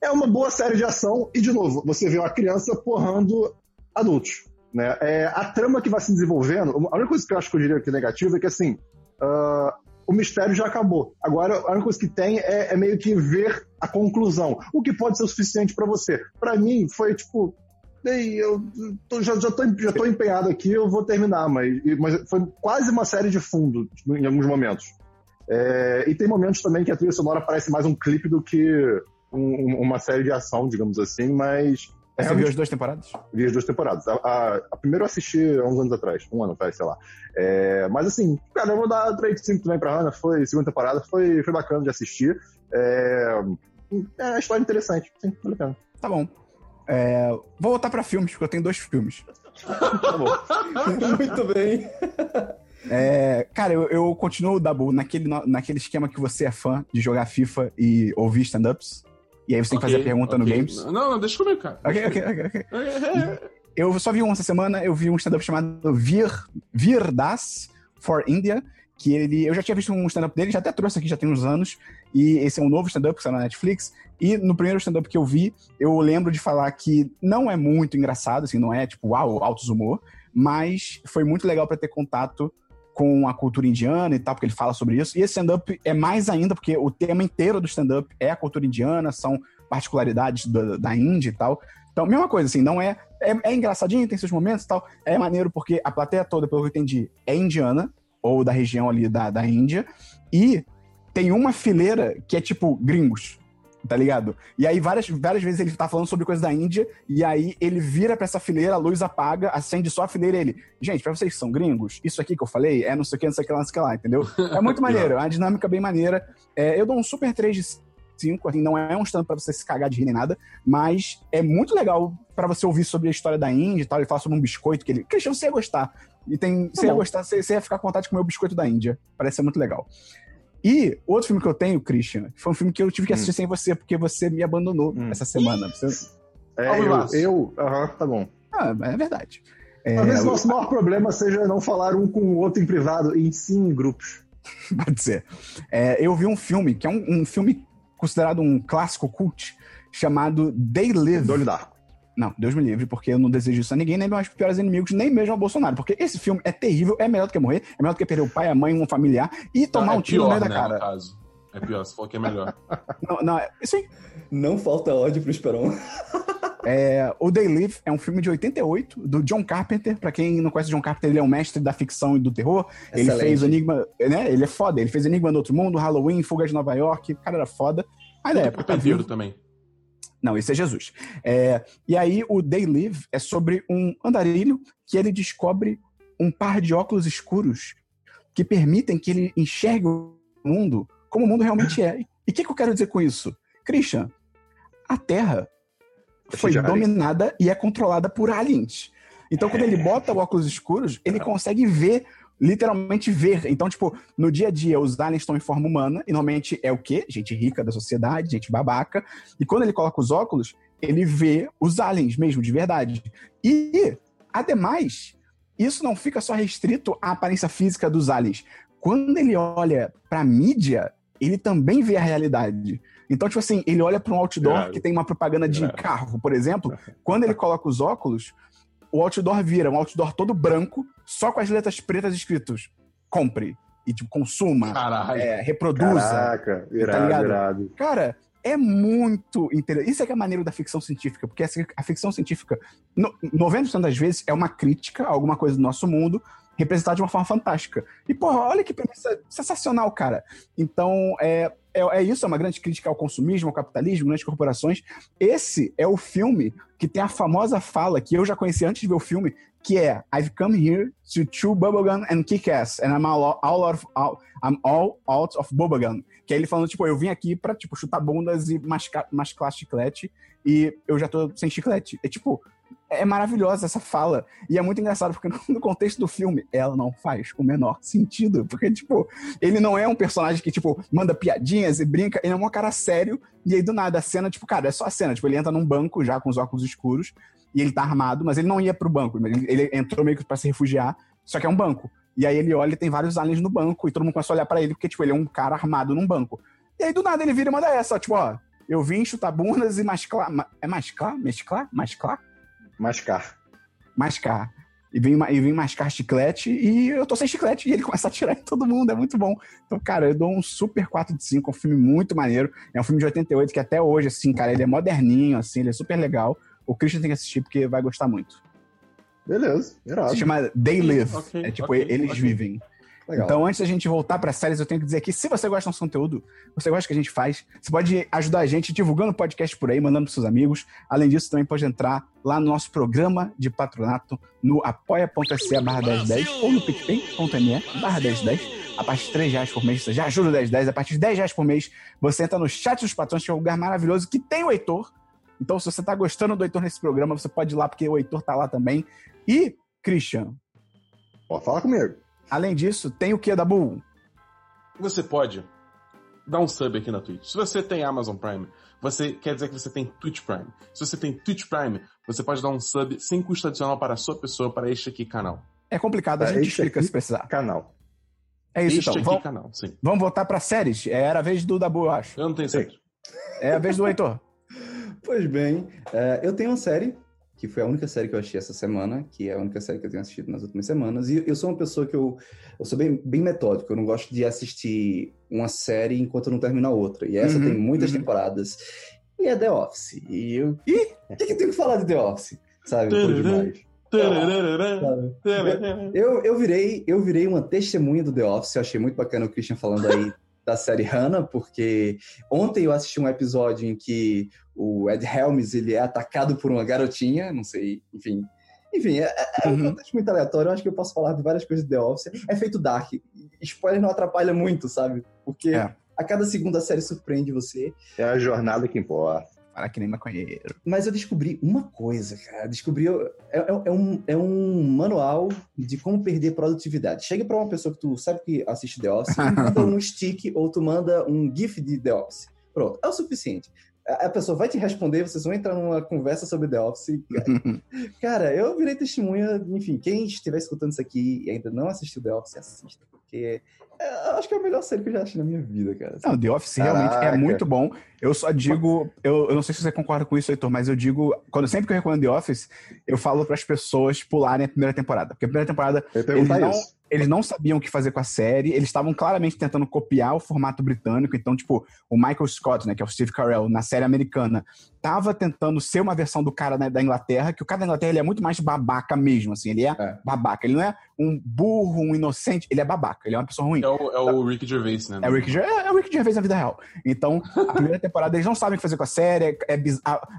É uma boa série de ação, e de novo, você vê uma criança porrando adultos. Né? É, a trama que vai se desenvolvendo, a única coisa que eu acho que eu diria que é negativa é que assim. ah, o mistério já acabou. Agora, a única coisa que tem é, é meio que ver a conclusão. O que pode ser o suficiente pra você. Pra mim, foi tipo. Ei, eu tô- já, já, tô, já tô empenhado aqui, eu vou terminar, mas, mas foi quase uma série de fundo em alguns momentos. É, e tem momentos também que a trilha sonora parece mais um clipe do que um- um- uma série de ação, digamos assim, mas. é Você realmente- viu as duas temporadas? Vi as duas temporadas. A, a, a primeira eu assisti há uns anos atrás, um ano atrás, sei lá. É, mas assim, cara, eu vou dar 3 de 5 também pra Hannah. Foi segunda temporada, foi, foi bacana de assistir. É, é uma história interessante, sim, vale a pena. Tá bom. É, vou voltar pra filmes, porque eu tenho dois filmes. Tá bom. Muito bem. É, cara, eu, eu continuo, Dabu, naquele, no- naquele esquema que você é fã de jogar FIFA e ouvir stand-ups. E aí você tem que fazer a pergunta no ok. Games. Não, não, deixa comigo, cara. Ok, ok, ok, ok. É. Eu só vi um essa semana, eu vi um stand-up chamado Vir, Vir Das for India, que ele. Eu já tinha visto um stand-up dele, já até trouxe aqui, já tem uns anos. E esse é um novo stand-up que saiu na Netflix. E no primeiro stand-up que eu vi, eu lembro de falar que não é muito engraçado, assim, não é tipo, uau, altos humor, mas foi muito legal para ter contato com a cultura indiana e tal, porque ele fala sobre isso. E esse stand-up é mais ainda, porque o tema inteiro do stand-up é a cultura indiana, são particularidades da, da Índia e tal. Então, mesma coisa, assim, não é, é. É engraçadinho, tem seus momentos e tal. É maneiro porque a plateia toda, pelo que eu entendi, é indiana, ou da região ali da, da Índia. E tem uma fileira que é tipo gringos, tá ligado? E aí várias, várias vezes ele tá falando sobre coisa da Índia, e aí ele vira pra essa fileira, a luz apaga, acende só a fileira e ele. Gente, pra vocês que são gringos, isso aqui que eu falei é não sei o que, não sei o que lá, não sei o que lá, entendeu? É muito maneiro, é uma dinâmica bem maneira. É, eu dou um super 3 de 5, assim, não é um stand pra você se cagar de rir nem nada, mas é muito legal pra você ouvir sobre a história da Índia e tal. Ele fala sobre um biscoito que ele. Christian, você ia gostar. E tem. Você ia gostar, você, você ia ficar com vontade de comer o biscoito da Índia. Parece ser muito legal. E outro filme que eu tenho, Christian, foi um filme que eu tive que assistir sem você, porque você me abandonou Hum. essa semana. Você- É, eu, eu, aham, tá bom. Ah, é verdade. É, Talvez o nosso maior problema seja não falar um com o outro em privado, e sim em grupos. pode ser. É, eu vi um filme, que é um, um filme considerado um clássico cult, chamado They Live. Donnie Darko. Não, Deus me livre, porque eu não desejo isso a ninguém, nem meus piores inimigos, nem mesmo ao Bolsonaro. Porque esse filme é terrível, é melhor do que morrer, é melhor do que perder o pai, a mãe, um familiar e tomar Não, é um tiro pior, no meio da né, cara. No caso. É pior, você falou que é melhor. Não, não, é- isso aí. Não falta ódio pro Esperon. É, o They Live é um filme de 88, do John Carpenter. Pra quem não conhece John Carpenter, ele é um mestre da ficção e do terror. Ele Excelente. fez o Enigma, né? Ele é foda. Ele fez Enigma do Outro Mundo, Halloween, Fuga de Nova York. O cara era foda. Mas na época tá vivo. também. Não, esse é Jesus. É, e aí, o They Live é sobre um andarilho que ele descobre um par de óculos escuros que permitem que ele enxergue o mundo como o mundo realmente é. E o que, que eu quero dizer com isso? Christian, a Terra foi de alien. dominada e é controlada por aliens. Então, quando ele bota o óculos escuros, ele consegue ver literalmente ver. Então, tipo, no dia a dia, os aliens estão em forma humana, e normalmente é o quê? Gente rica da sociedade, gente babaca. E quando ele coloca os óculos, ele vê os aliens mesmo, de verdade. E, ademais, isso não fica só restrito à aparência física dos aliens. Quando ele olha pra mídia, ele também vê a realidade. Então, tipo assim, ele olha para um outdoor que tem uma propaganda de carro, por exemplo. Quando ele coloca os óculos, o outdoor vira um outdoor todo branco, só com as letras pretas escritos compre e tipo consuma, é, reproduza. Caraca, irado, tá irado. Cara, é muito interessante. Isso é que é maneiro da ficção científica, porque a ficção científica, 90% das vezes, é uma crítica a alguma coisa do nosso mundo, representada de uma forma fantástica. E, porra, olha que premissa sensacional, cara. Então, é, é, é, isso, é uma grande crítica ao consumismo, ao capitalismo, grandes corporações. Esse é o filme que tem a famosa fala que eu já conheci antes de ver o filme, que é I've come here to chew bubblegum and kick ass, and I'm all, all, out, all, I'm all out of bubblegum. Que é ele falando, tipo, eu vim aqui pra, tipo, chutar bundas e mascar, mascar chiclete, e eu já tô sem chiclete. É tipo, é maravilhosa essa fala. E é muito engraçado, porque no contexto do filme, ela não faz o menor sentido. Porque, tipo, ele não é um personagem que, tipo, manda piadinhas e brinca, ele é um cara sério. E aí, do nada, a cena, tipo, cara, é só a cena. Tipo, ele entra num banco já com os óculos escuros e ele tá armado, mas ele não ia pro banco. Ele, ele entrou meio que pra se refugiar, só que é um banco. E aí ele olha e tem vários aliens no banco e todo mundo começa a olhar para ele, porque, tipo, ele é um cara armado num banco. E aí, do nada, ele vira e manda essa, ó, tipo, ó, eu vim chutar bundas e masclar. É masclar? Mesclar? Masclar? Mascar. Mascar. E vem, e vem mascar chiclete e eu tô sem chiclete e ele começa a atirar em todo mundo, é muito bom. Então, cara, eu dou um super 4 de 5, é um filme muito maneiro. É um filme de 88 que até hoje, assim, cara, ele é moderninho, assim, ele é super legal. O Christian tem que assistir porque vai gostar muito. Beleza, irado. Se chama They Live. Okay, é tipo, okay, eles okay. vivem. Legal. Então, antes da gente voltar para séries, eu tenho que dizer que se você gosta do nosso conteúdo, você gosta do que a gente faz, você pode ajudar a gente divulgando o podcast por aí, mandando para seus amigos. Além disso, também pode entrar lá no nosso programa de patronato no apoia.se barra 1010 ou no picpay.me barra 1010. A partir de 3 reais por mês, você já ajuda o 1010. A partir de 10 reais por mês, você entra no chat dos patrões, que é um lugar maravilhoso que tem o Heitor. Então, se você está gostando do Heitor nesse programa, você pode ir lá, porque o Heitor tá lá também. E, Christian. Pode falar comigo. Além disso, tem o que, Dabu? Você pode dar um sub aqui na Twitch. Se você tem Amazon Prime, você quer dizer que você tem Twitch Prime. Se você tem Twitch Prime, você pode dar um sub sem custo adicional para a sua pessoa, para este aqui canal. É complicado, a gente explica se precisar. Canal. É isso este então. Vamos, canal, sim. Vamos voltar para séries? É, era a vez do Dabu, eu acho. Eu não tenho série. É a vez do Heitor. pois bem, uh, eu tenho uma série que foi a única série que eu achei essa semana, que é a única série que eu tenho assistido nas últimas semanas. E eu sou uma pessoa que eu, eu sou bem, bem metódico, eu não gosto de assistir uma série enquanto eu não termino a outra. E essa uhum, tem muitas uhum. temporadas. E é The Office. E eu. Ih, o que, que eu tenho que falar de The Office? Sabe? Demais. Eu, eu, virei, eu virei uma testemunha do The Office, eu achei muito bacana o Christian falando aí da série Hannah, porque ontem eu assisti um episódio em que o Ed Helms ele é atacado por uma garotinha, não sei, enfim. Enfim, é, é um uhum. contexto muito aleatório. Eu acho que eu posso falar de várias coisas de The Office. É feito dark. Spoiler não atrapalha muito, sabe? Porque é. a cada segundo a série surpreende você. É a jornada que importa. Para que nem maconheiro. Mas eu descobri uma coisa, cara. Descobri. É, é, é, um, é um manual de como perder produtividade. Chega para uma pessoa que tu sabe que assiste The Office, manda um stick ou tu manda um GIF de The Office. Pronto, é o suficiente a pessoa vai te responder, vocês vão entrar numa conversa sobre The Office. Cara, eu virei testemunha, enfim, quem estiver escutando isso aqui e ainda não assistiu The Office, assista, porque é, acho que é a melhor série que eu já assisti na minha vida, cara. Não, The Office realmente é muito bom. Eu só digo, eu, eu não sei se você concorda com isso, Heitor, mas eu digo, quando sempre que eu recomendo The Office, eu falo para as pessoas pularem a primeira temporada. Porque a primeira temporada, eles não, eles não sabiam o que fazer com a série, eles estavam claramente tentando copiar o formato britânico, então, tipo, o Michael Scott, né, que é o Steve Carell, na série americana, tava tentando ser uma versão do cara né, da Inglaterra, que o cara da Inglaterra ele é muito mais babaca mesmo, assim, ele é, é, babaca, ele não é um burro, um inocente, ele é babaca, ele é uma pessoa ruim. É o, é o Rick Gervais, né? É o Rick, é, é o Rick Gervais na vida real. Então, a primeira temporada eles não sabem o que fazer com a série, é, é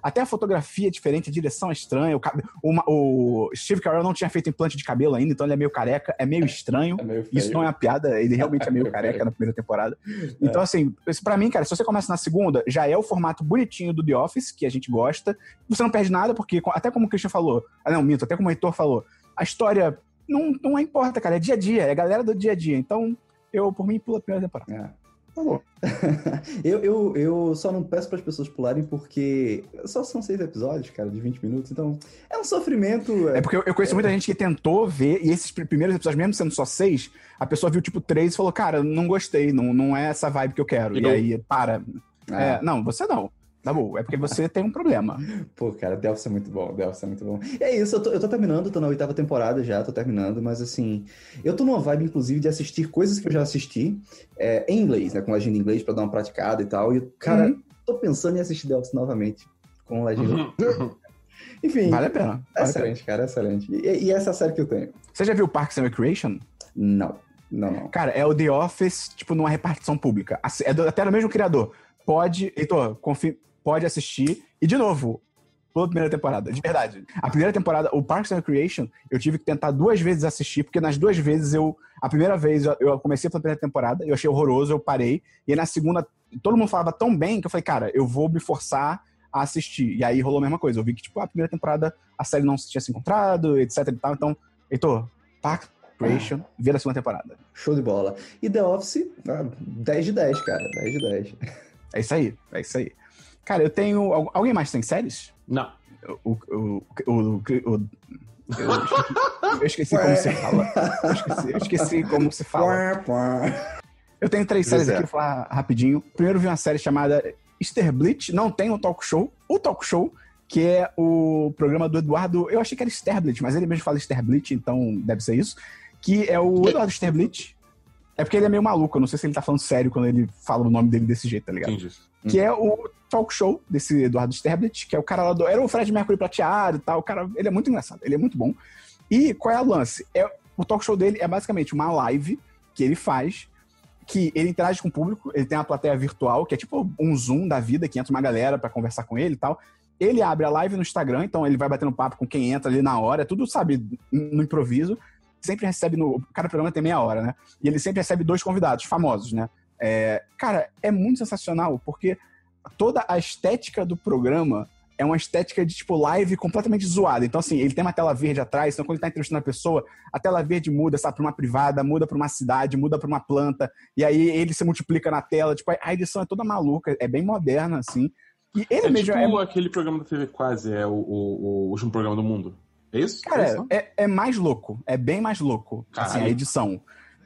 até a fotografia é diferente, a direção é estranha, o, o, o, Steve Carell não tinha feito implante de cabelo ainda, então ele é meio careca, é meio estranho, é isso não é uma piada, ele realmente é meio careca na primeira temporada. Então, assim, pra mim, cara, se você começa na segunda, já é o formato bonitinho do The Office, que a gente gosta, você não perde nada, porque até como o Christian falou, ah, não, minto, até como o Heitor falou, a história não, não importa, cara. É dia a dia, é a galera do dia a dia. Então, eu, por mim, pulo a primeira temporada. É. Eu, eu, eu só não peço para as pessoas pularem porque só são seis episódios, cara, de 20 minutos, então é um sofrimento. É porque eu, eu conheço é... muita gente que tentou ver, e esses primeiros episódios, mesmo sendo só seis, a pessoa viu tipo três e falou, cara, não gostei, não, não é essa vibe que eu quero. E, e aí, para. Ah. É, não, você não. Tá bom, é porque você tem um problema. Pô, cara, The Office é muito bom, The Office é muito bom. É isso, eu tô, eu tô terminando, tô na oitava temporada já, tô terminando, mas assim, eu tô numa vibe, inclusive, de assistir coisas que eu já assisti é, em inglês, né, com legenda em inglês pra dar uma praticada e tal, e, cara, uhum. tô pensando em assistir The Office novamente, com legenda. Uhum. Enfim. Vale a pena. Vale excelente, cara, excelente. E, e, essa é a série que eu tenho. Você já viu Parks and Recreation? Não. Não, não. Cara, é o The Office, tipo, numa repartição pública. É do, até do mesmo criador. Pode. Heitor, confia pode assistir. E, de novo, pela primeira temporada, de verdade. A primeira temporada, o Parks and Recreation, eu tive que tentar duas vezes assistir, porque nas duas vezes eu. A primeira vez eu comecei pela primeira temporada, eu achei horroroso, eu parei. E na segunda, todo mundo falava tão bem que eu falei, cara, eu vou me forçar a assistir. E aí rolou a mesma coisa. Eu vi que, tipo, a primeira temporada a série não tinha se encontrado, etc e tal. Então, Heitor, Parks and Recreation, ah. vira a segunda temporada. Show de bola. E The Office, 10 ah, de 10, cara. 10 de 10. É isso aí, é isso aí. Cara, eu tenho. Alguém mais tem séries? Não. O. o, o, o eu, esqueci, eu esqueci como se fala. Eu esqueci, eu esqueci como se fala. Eu tenho três séries aqui, vou falar rapidinho. Primeiro vi uma série chamada Sterblit, não tem o um talk show. O talk show, que é o programa do Eduardo. Eu achei que era Sterblit, mas ele mesmo fala Sterblit, então deve ser isso. Que é o Eduardo Sterblit. É porque ele é meio maluco, eu não sei se ele tá falando sério quando ele fala o nome dele desse jeito, tá ligado? Entendi. Que é o talk show desse Eduardo Sterblit, que é o cara lá do. Era o Fred Mercury prateado e tal. O cara, ele é muito engraçado, ele é muito bom. E qual é o lance? É, o talk show dele é basicamente uma live que ele faz, que ele interage com o público, ele tem uma plateia virtual, que é tipo um Zoom da vida, que entra uma galera para conversar com ele e tal. Ele abre a live no Instagram, então ele vai batendo papo com quem entra ali na hora, é tudo, sabe, no improviso. Sempre recebe no. Cada programa tem meia hora, né? E ele sempre recebe dois convidados famosos, né? É, cara, é muito sensacional, porque toda a estética do programa é uma estética de, tipo, live completamente zoada. Então, assim, ele tem uma tela verde atrás, então quando ele tá entrevistando a pessoa, a tela verde muda, sabe, pra uma privada, muda pra uma cidade, muda pra uma planta, e aí ele se multiplica na tela. Tipo, a edição é toda maluca, é bem moderna, assim. E ele é mesmo tipo é... aquele programa da TV Quase, é o, o, o último programa do mundo. É isso? Cara, é, é, é mais louco. É bem mais louco, Caralho. assim, a edição.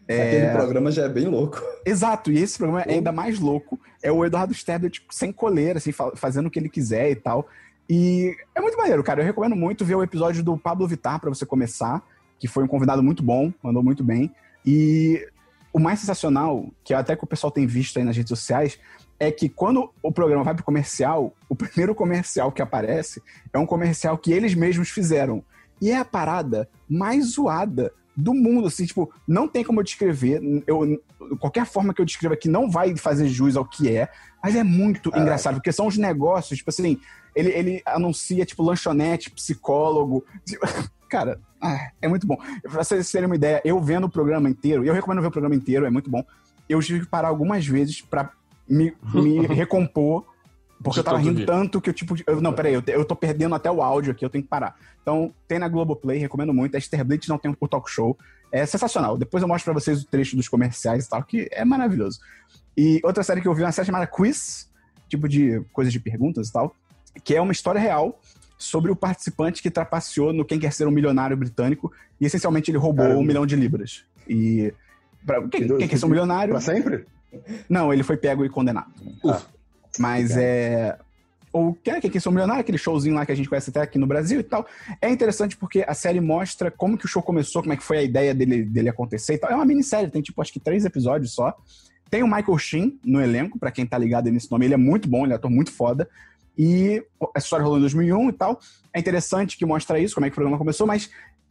É... Aquele programa já é bem louco. Exato, e esse programa é ainda mais louco. É o Eduardo Sterber, tipo, sem coleira, assim, fazendo o que ele quiser e tal. E é muito maneiro, cara. Eu recomendo muito ver o episódio do Pablo Vittar para você começar, que foi um convidado muito bom, mandou muito bem. E o mais sensacional, que até que o pessoal tem visto aí nas redes sociais, é que quando o programa vai pro comercial, o primeiro comercial que aparece é um comercial que eles mesmos fizeram. E é a parada mais zoada do mundo, assim, tipo, não tem como eu descrever. Eu, qualquer forma que eu descreva aqui não vai fazer jus ao que é, mas é muito ah. engraçado, porque são os negócios, tipo assim, ele, ele anuncia, tipo, lanchonete, psicólogo. Tipo, cara, é muito bom. Pra vocês terem uma ideia, eu vendo o programa inteiro, e eu recomendo ver o programa inteiro, é muito bom. Eu tive que parar algumas vezes para me, me recompor porque eu tava rindo dia. tanto que eu, tipo. Eu, não, peraí, eu, eu tô perdendo até o áudio aqui, eu tenho que parar. Então, tem na Globoplay, recomendo muito. A Esther Blitz não tem o talk show. É sensacional. Depois eu mostro pra vocês o trecho dos comerciais e tal, que é maravilhoso. E outra série que eu vi, uma série chamada Quiz, tipo de coisas de perguntas e tal, que é uma história real sobre o participante que trapaceou no Quem Quer Ser um Milionário Britânico e essencialmente ele roubou Caramba. um milhão de libras. E. Pra, quem, quem quer ser um milionário? Pra sempre? Não, ele foi pego e condenado. Ah. Mas é. Ou que sou milionário, aquele showzinho lá que a gente conhece até aqui no Brasil e tal. É interessante porque a série mostra como que o show começou, como é que foi a ideia dele, dele acontecer e tal. É uma minissérie, tem tipo acho que três episódios só. Tem o Michael Sheen no elenco, para quem tá ligado nesse nome, ele é muito bom, ele é ator muito foda. E a história rolou em 2001 e tal. É interessante que mostra isso, como é que o programa começou, mas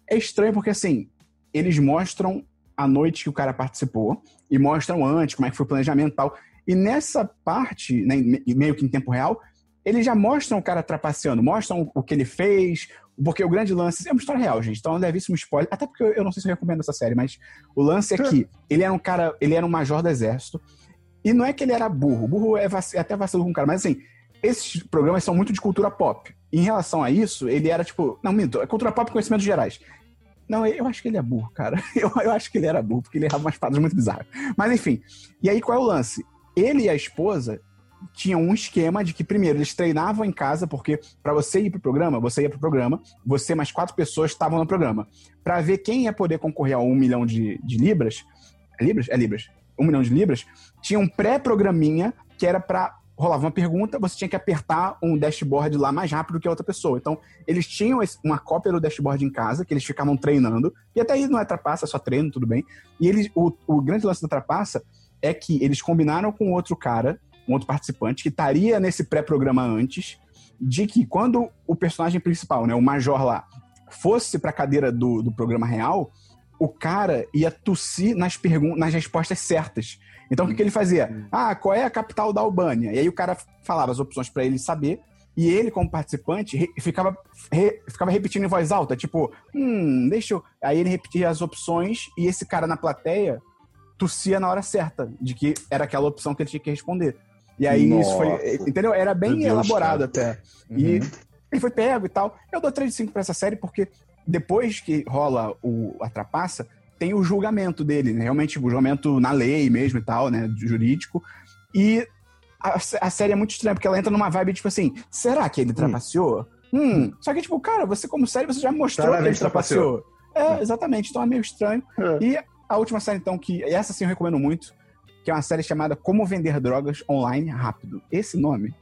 é estranho porque, assim, eles mostram a noite que o cara participou e mostram antes, como é que foi o planejamento e tal. E nessa parte, né, meio que em tempo real, eles já mostram o cara trapaceando, mostram o que ele fez, porque o grande lance é uma história real, gente. Então é levíssimo spoiler. Até porque eu não sei se eu recomendo essa série, mas o lance é que ele era um cara, ele era um major do exército. E não é que ele era burro, burro é, vac... é até vacilo com o cara, mas assim, esses programas são muito de cultura pop. Em relação a isso, ele era tipo. Não, minto, é cultura pop e conhecimentos gerais. Não, eu acho que ele é burro, cara. Eu, eu acho que ele era burro, porque ele errava umas paradas muito bizarras. Mas enfim. E aí, qual é o lance? Ele e a esposa tinham um esquema de que, primeiro, eles treinavam em casa, porque para você ir pro programa, você ia pro programa, você mais quatro pessoas estavam no programa. Para ver quem ia poder concorrer a um milhão de, de libras. É libras? É libras. Um milhão de libras. Tinha um pré-programinha que era para rolava uma pergunta, você tinha que apertar um dashboard lá mais rápido que a outra pessoa. Então, eles tinham uma cópia do dashboard em casa, que eles ficavam treinando, e até aí não é trapaça, é só treino, tudo bem. E eles, o, o grande lance da trapaça é que eles combinaram com outro cara, um outro participante, que estaria nesse pré-programa antes, de que quando o personagem principal, né, o Major lá, fosse para a cadeira do, do programa real, o cara ia tossir nas, nas respostas certas. Então, o que, que ele fazia? Ah, qual é a capital da Albânia? E aí o cara falava as opções para ele saber, e ele, como participante, ficava, re ficava repetindo em voz alta, tipo, hum, deixa eu. Aí ele repetia as opções, e esse cara na plateia tossia na hora certa, de que era aquela opção que ele tinha que responder. E aí Nossa. isso foi. Entendeu? Era bem Deus, elaborado cara. até. Uhum. E ele foi pego e tal. Eu dou 3 de 5 pra essa série porque depois que rola o, a trapaça, tem o julgamento dele, né? Realmente, o julgamento na lei mesmo e tal, né? Jurídico. E a, a, série é muito estranha, porque ela entra numa vibe, tipo assim, será que ele hum. trapaceou? Hum. hum. Só que, tipo, cara, você como série, você já mostrou Claramente que ele trapaceou. trapaceou. É, exatamente. Então é meio estranho. É. E a última série, então, que essa sim eu recomendo muito, que é uma série chamada Como Vender Drogas Online Rápido. Esse nome,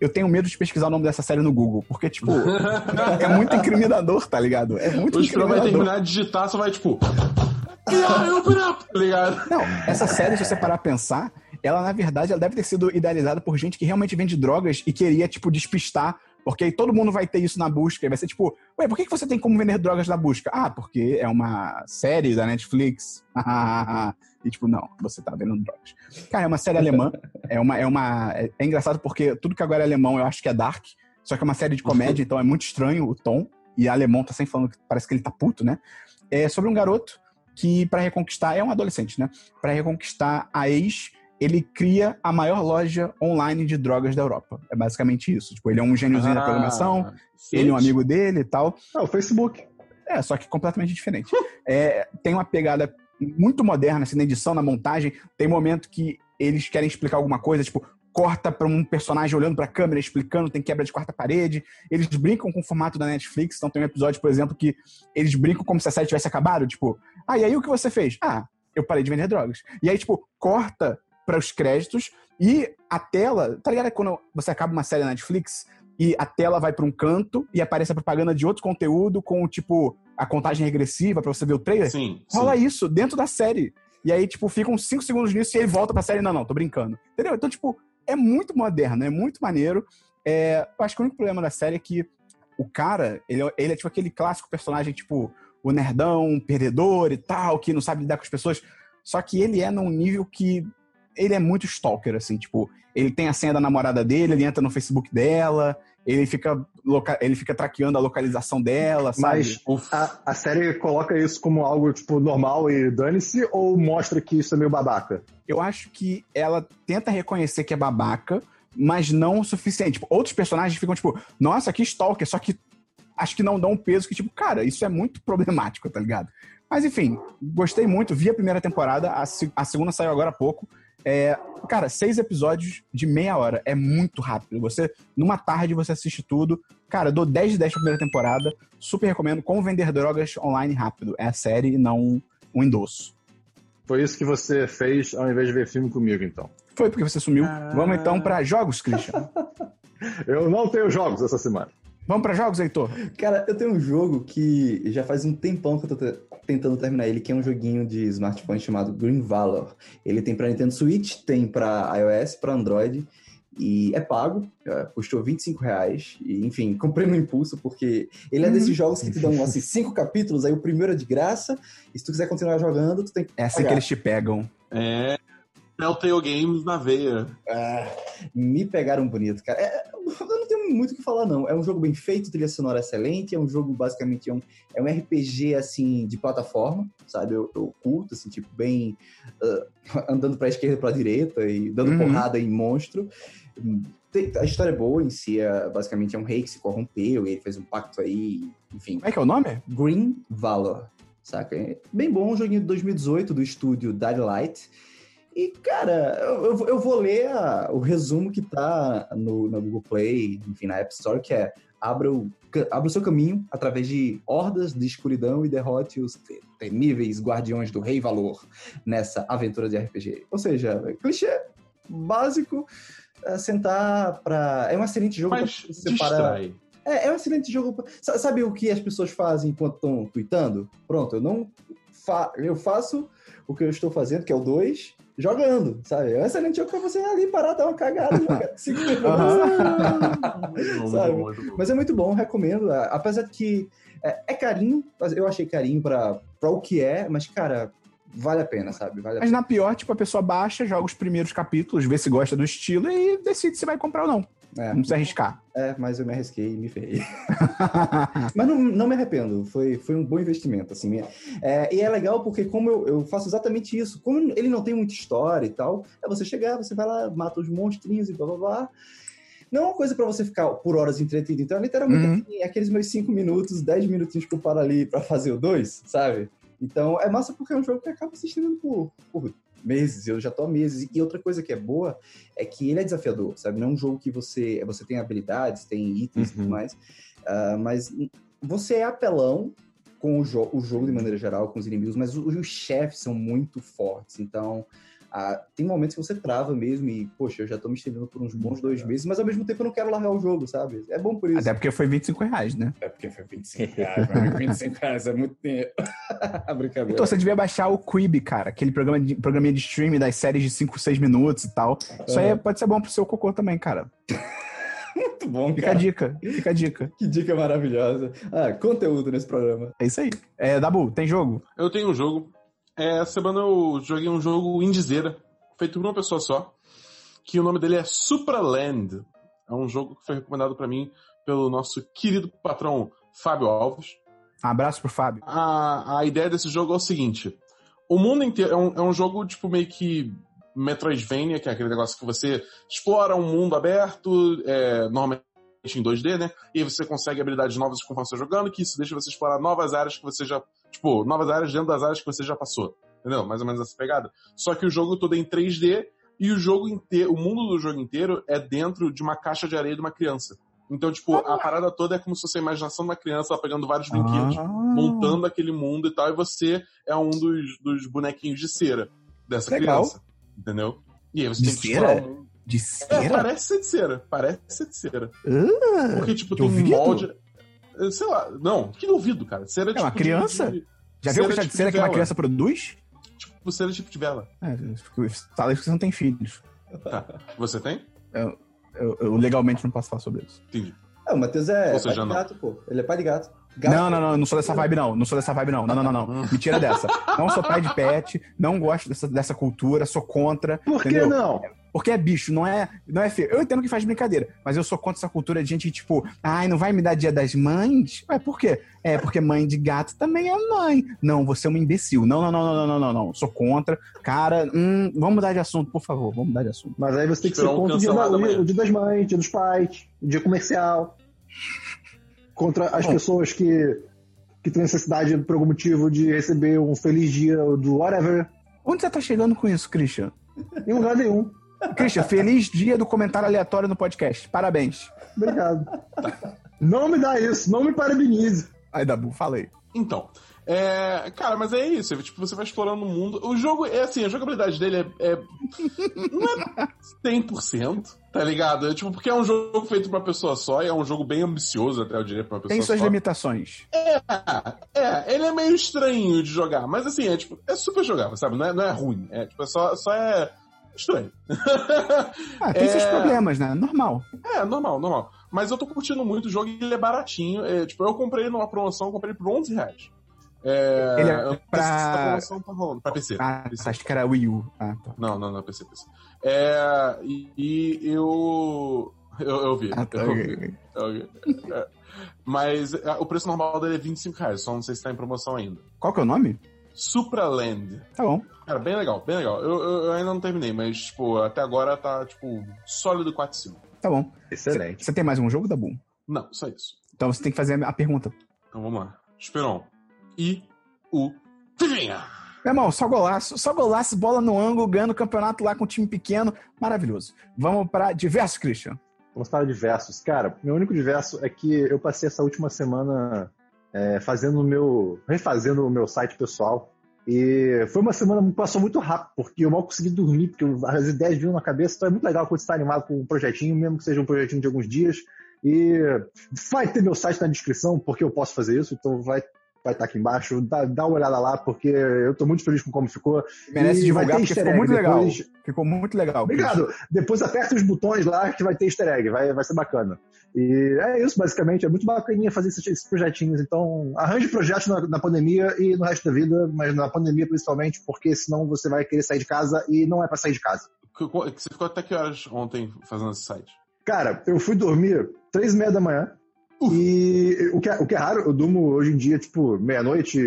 eu tenho medo de pesquisar o nome dessa série no Google, porque, tipo, é muito incriminador, tá ligado? É muito o incriminador. vai terminar de digitar, você vai, tipo... tá ligado? Não, essa série, se você parar a pensar, ela, na verdade, ela deve ter sido idealizada por gente que realmente vende drogas e queria, tipo, despistar porque aí todo mundo vai ter isso na busca. E vai ser tipo, ué, por que você tem como vender drogas na busca? Ah, porque é uma série da Netflix. e tipo, não, você tá vendendo drogas. Cara, é uma série alemã. É uma. É, uma, é, é engraçado porque tudo que agora é alemão eu acho que é dark. Só que é uma série de comédia, então é muito estranho o tom. E alemão tá sempre falando que parece que ele tá puto, né? É sobre um garoto que, para reconquistar, é um adolescente, né? Para reconquistar a ex ele cria a maior loja online de drogas da Europa. É basicamente isso. Tipo, ele é um gêniozinho ah, da programação, ele é um amigo dele e tal. Ah, o Facebook. É, só que completamente diferente. é, tem uma pegada muito moderna, assim, na edição, na montagem. Tem momento que eles querem explicar alguma coisa, tipo, corta para um personagem olhando para a câmera, explicando, tem quebra de quarta parede. Eles brincam com o formato da Netflix. Então tem um episódio, por exemplo, que eles brincam como se a série tivesse acabado. Tipo, ah, e aí o que você fez? Ah, eu parei de vender drogas. E aí, tipo, corta para os créditos e a tela, tá ligado? Quando você acaba uma série na Netflix e a tela vai para um canto e aparece a propaganda de outro conteúdo com, tipo, a contagem regressiva para você ver o trailer? Sim. Rola sim. isso dentro da série. E aí, tipo, ficam cinco segundos nisso e ele volta pra série. Não, não, tô brincando. Entendeu? Então, tipo, é muito moderno, é muito maneiro. É, eu acho que o único problema da série é que o cara, ele, é, ele é tipo aquele clássico personagem, tipo, o nerdão, perdedor e tal, que não sabe lidar com as pessoas. Só que ele é num nível que ele é muito stalker, assim, tipo, ele tem a senha da namorada dele, ele entra no Facebook dela, ele fica, ele fica traqueando a localização dela, sabe? Mas a, a, série coloca isso como algo, tipo, normal e dane-se, ou mostra que isso é meio babaca? Eu acho que ela tenta reconhecer que é babaca, mas não o suficiente. Tipo, outros personagens ficam, tipo, nossa, que stalker, só que acho que não dão um peso que, tipo, cara, isso é muito problemático, tá ligado? Mas enfim, gostei muito, vi a primeira temporada, a, a segunda saiu agora há pouco. É, cara, seis episódios de meia hora. É muito rápido. Você, numa tarde, você assiste tudo. Cara, dou 10 de 10 pra primeira temporada. Super recomendo. Como vender drogas online rápido. É a série e não um endosso. Foi isso que você fez ao invés de ver filme comigo, então. Foi porque você sumiu. Ah... Vamos então para jogos, Christian. Eu não tenho jogos essa semana. Vamos para jogos, Heitor? Cara, eu tenho um jogo que já faz um tempão que eu tô tentando terminar ele, que é um joguinho de smartphone chamado Green Valor. Ele tem para Nintendo Switch, tem para iOS, para Android e é pago, é, custou 25 reais. E, enfim, comprei no impulso, porque ele é uhum. desses jogos que te dão assim, cinco capítulos, aí o primeiro é de graça, e se tu quiser continuar jogando, tu tem que. É assim que eles te pegam. É. Telltale Games na veia. Ah, me pegaram bonito, cara. É, eu não tenho muito o que falar, não. É um jogo bem feito, trilha sonora excelente, é um jogo basicamente é um, é um RPG, assim, de plataforma, sabe? Eu, eu curto, assim, tipo, bem uh, andando pra esquerda e pra direita e dando uhum. porrada em monstro. A história é boa em si, é, basicamente é um rei que se corrompeu e ele fez um pacto aí, enfim. Como é que é o nome? Green Valor. saca? É bem bom, um joguinho de 2018 do estúdio Dying Light. E, cara, eu, eu vou ler a, o resumo que tá no, no Google Play, enfim, na App Store, que é abra o, abra o seu caminho através de hordas de escuridão e derrote os temíveis guardiões do Rei Valor nessa aventura de RPG. Ou seja, clichê básico, é sentar pra... É um excelente jogo Mas pra separar... É, é um excelente jogo. Pra... Sabe o que as pessoas fazem enquanto estão tweetando? Pronto, eu não fa... eu faço o que eu estou fazendo, que é o 2, jogando, sabe? É um excelente jogo pra você ali parar, dar uma cagada, jogar cinco sabe? Mas é muito bom, recomendo. Apesar de que é, é carinho, eu achei carinho pra, pra o que é, mas, cara, vale a pena, sabe? Vale mas pena. na pior, tipo, a pessoa baixa, joga os primeiros capítulos, vê se gosta do estilo e decide se vai comprar ou não. É. Não precisa arriscar. É, mas eu me arrisquei e me ferrei. mas não, não me arrependo. Foi, foi um bom investimento, assim. É, e é legal porque como eu, eu faço exatamente isso, como ele não tem muita história e tal, é você chegar, você vai lá, mata os monstrinhos e blá blá blá. Não é uma coisa para você ficar por horas entretido. Então, é literalmente uhum. assim, aqueles meus 5 minutos, 10 minutinhos que eu paro ali para fazer o 2, sabe? Então, é massa porque é um jogo que acaba se estendendo por, por meses, eu já tô há meses. E outra coisa que é boa é que ele é desafiador, sabe? Não é um jogo que você, você tem habilidades, tem itens uhum. e tudo uhum. mais, uh, mas você é apelão com o, jo o jogo de maneira geral, com os inimigos, mas os, os chefes são muito fortes, então ah, tem momentos que você trava mesmo e, poxa, eu já tô me estendendo por uns bons dois meses, mas ao mesmo tempo eu não quero largar o jogo, sabe? É bom por isso. Até porque foi 25 reais, né? É porque foi 25 reais, 25 reais é muito dinheiro. Brincadeira. Então você devia baixar o Quibi, cara, aquele programa de, programinha de streaming das séries de 5, 6 minutos e tal. Isso aí pode ser bom pro seu cocô também, cara. Muito bom, Fica a dica, fica a dica. Que dica maravilhosa. Ah, conteúdo nesse programa. É isso aí. É, Dabu, tem jogo? Eu tenho um jogo é, essa semana eu joguei um jogo indizeira, feito por uma pessoa só, que o nome dele é Supraland. É um jogo que foi recomendado para mim pelo nosso querido patrão Fábio Alves. abraço pro Fábio. A, a ideia desse jogo é o seguinte: o mundo inteiro é um, é um jogo tipo meio que Metroidvania, que é aquele negócio que você explora um mundo aberto, é, normalmente em 2D, né? E aí você consegue habilidades novas conforme você jogando, que isso deixa você explorar novas áreas que você já. Tipo, novas áreas dentro das áreas que você já passou. Entendeu? Mais ou menos essa pegada. Só que o jogo todo é em 3D e o jogo inteiro, o mundo do jogo inteiro é dentro de uma caixa de areia de uma criança. Então, tipo, a parada toda é como se fosse a imaginação de uma criança pegando vários brinquedos, ah. montando aquele mundo e tal, e você é um dos, dos bonequinhos de cera dessa Legal. criança. Entendeu? E aí você de tem que explorar um de cera? É, parece ser de cera. Parece ser de cera. Uh, Porque, tipo, tem um molde. Sei lá, não, que duvido, cara. Cera é tipo. uma criança? De, Já viu a quantidade de cera que uma criança produz? Tipo, cera tipo de vela. É, fala que você não tem filhos. Tá. Você tem? Eu, eu, eu, legalmente não posso falar sobre isso. Entendi. É, o Matheus é pai de gato, pô. Ele é pai de gato. Não, não, não, não sou dessa vibe, não. Não sou dessa vibe, não. Não, não, não, não. Me tira dessa. Não sou pai de pet, não gosto dessa, dessa cultura, sou contra. Por entendeu? que não? Porque é bicho, não é, não é feio. Eu entendo que faz brincadeira, mas eu sou contra essa cultura de gente que, tipo, ai, não vai me dar dia das mães? Ué, por quê? É, porque mãe de gato também é mãe. Não, você é um imbecil. Não, não, não, não, não, não, não, não. Sou contra. Cara, hum, vamos mudar de assunto, por favor. Vamos mudar de assunto. Mas aí você tem que ser contra o dia, da, o dia das mães, dia dos pais, dia comercial. Contra as Bom. pessoas que, que têm necessidade, por algum motivo, de receber um feliz dia do whatever. Onde você tá chegando com isso, Christian? Em lugar nenhum. Christian, feliz dia do comentário aleatório no podcast. Parabéns. Obrigado. Não me dá isso, não me parabenize. Aí, Dabu, falei. Então, é, cara, mas é isso. Tipo, você vai explorando o mundo. O jogo, é assim, a jogabilidade dele é. é não é 100%, tá ligado? É, tipo, porque é um jogo feito pra uma pessoa só e é um jogo bem ambicioso, até eu diria, pra uma pessoa Tem suas só. limitações. É, é, ele é meio estranho de jogar, mas assim, é tipo, é super jogável, sabe? Não é, não é ruim. É, tipo, é só, só é estranho. Ah, tem é... seus problemas, né? Normal. É, normal, normal. Mas eu tô curtindo muito o jogo e ele é baratinho. É, tipo, eu comprei numa promoção, comprei por 11 reais. É, ele é pra... promoção tá rolando, pra PC. Ah, PC. acho que era Wii U. Ah, tá. Não, não, não, PC, PC. É, e, e eu... eu... Eu vi. Ah, tá, eu vi. Eu vi. É. Mas é, o preço normal dele é 25 reais, só não sei se tá em promoção ainda. Qual que é o nome? Supraland. Tá bom. Cara, bem legal, bem legal. Eu, eu, eu, ainda não terminei, mas, tipo, até agora tá, tipo, sólido 4 5. Tá bom. Excelente. Você tem mais um jogo, da Boom? Não, só isso. Então você tem que fazer a pergunta. Então vamos lá. Esperon. E o Fivinha. Meu irmão, só golaço, só golaço, bola no ângulo, ganhando o campeonato lá com um time pequeno. Maravilhoso. Vamos para diversos, Christian. Vamos para diversos. Cara, meu único diverso é que eu passei essa última semana é, fazendo o meu. refazendo o meu site pessoal. E foi uma semana que passou muito rápido, porque eu mal consegui dormir, porque as ideias vinham na cabeça, então é muito legal quando você está animado com um projetinho, mesmo que seja um projetinho de alguns dias. E vai ter meu site na descrição, porque eu posso fazer isso, então vai vai estar aqui embaixo, dá, dá uma olhada lá, porque eu tô muito feliz com como ficou. Merece E divulgar, vai ter porque ficou muito egg legal. depois. Ficou muito legal. Obrigado. Depois aperta os botões lá que vai ter easter egg, vai, vai ser bacana. E é isso, basicamente. É muito bacaninha fazer esses, esses projetinhos. Então, arranje projetos na, na pandemia e no resto da vida, mas na pandemia principalmente, porque senão você vai querer sair de casa e não é pra sair de casa. Você ficou até que horas ontem fazendo esse site? Cara, eu fui dormir três e meia da manhã. E o que, é, o que é raro, eu durmo hoje em dia, tipo, meia-noite,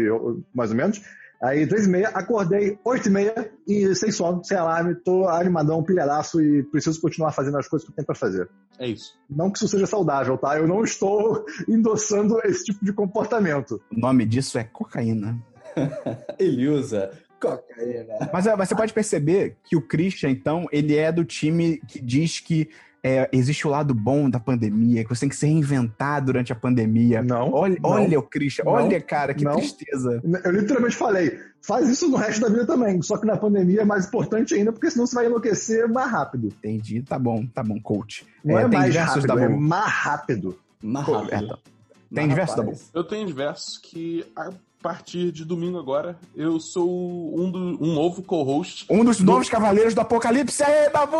mais ou menos. Aí, três e meia, acordei oito e meia e sem sono, sem alarme, tô animadão, pilhadaço e preciso continuar fazendo as coisas que eu tenho pra fazer. É isso. Não que isso seja saudável, tá? Eu não estou endossando esse tipo de comportamento. O nome disso é cocaína. Ele usa cocaína. Mas é, você pode perceber que o Christian, então, ele é do time que diz que é, existe o lado bom da pandemia, que você tem que se reinventar durante a pandemia. Não. Olha, não. olha o Christian, Não. olha, cara, que Não. tristeza. Eu literalmente falei, faz isso no resto da vida também. Só que na pandemia é mais importante ainda, porque senão você vai enlouquecer mais rápido. Entendi, tá bom, tá bom, coach. Não é, tem mais diversos rápido, da é mais rápido. Mais rápido. é, tá. Tem diversos da rapaz, Eu tenho diversos que, partir de domingo agora, eu sou um, do, um novo co-host. Um dos novos cavaleiros do apocalipse é Dabu!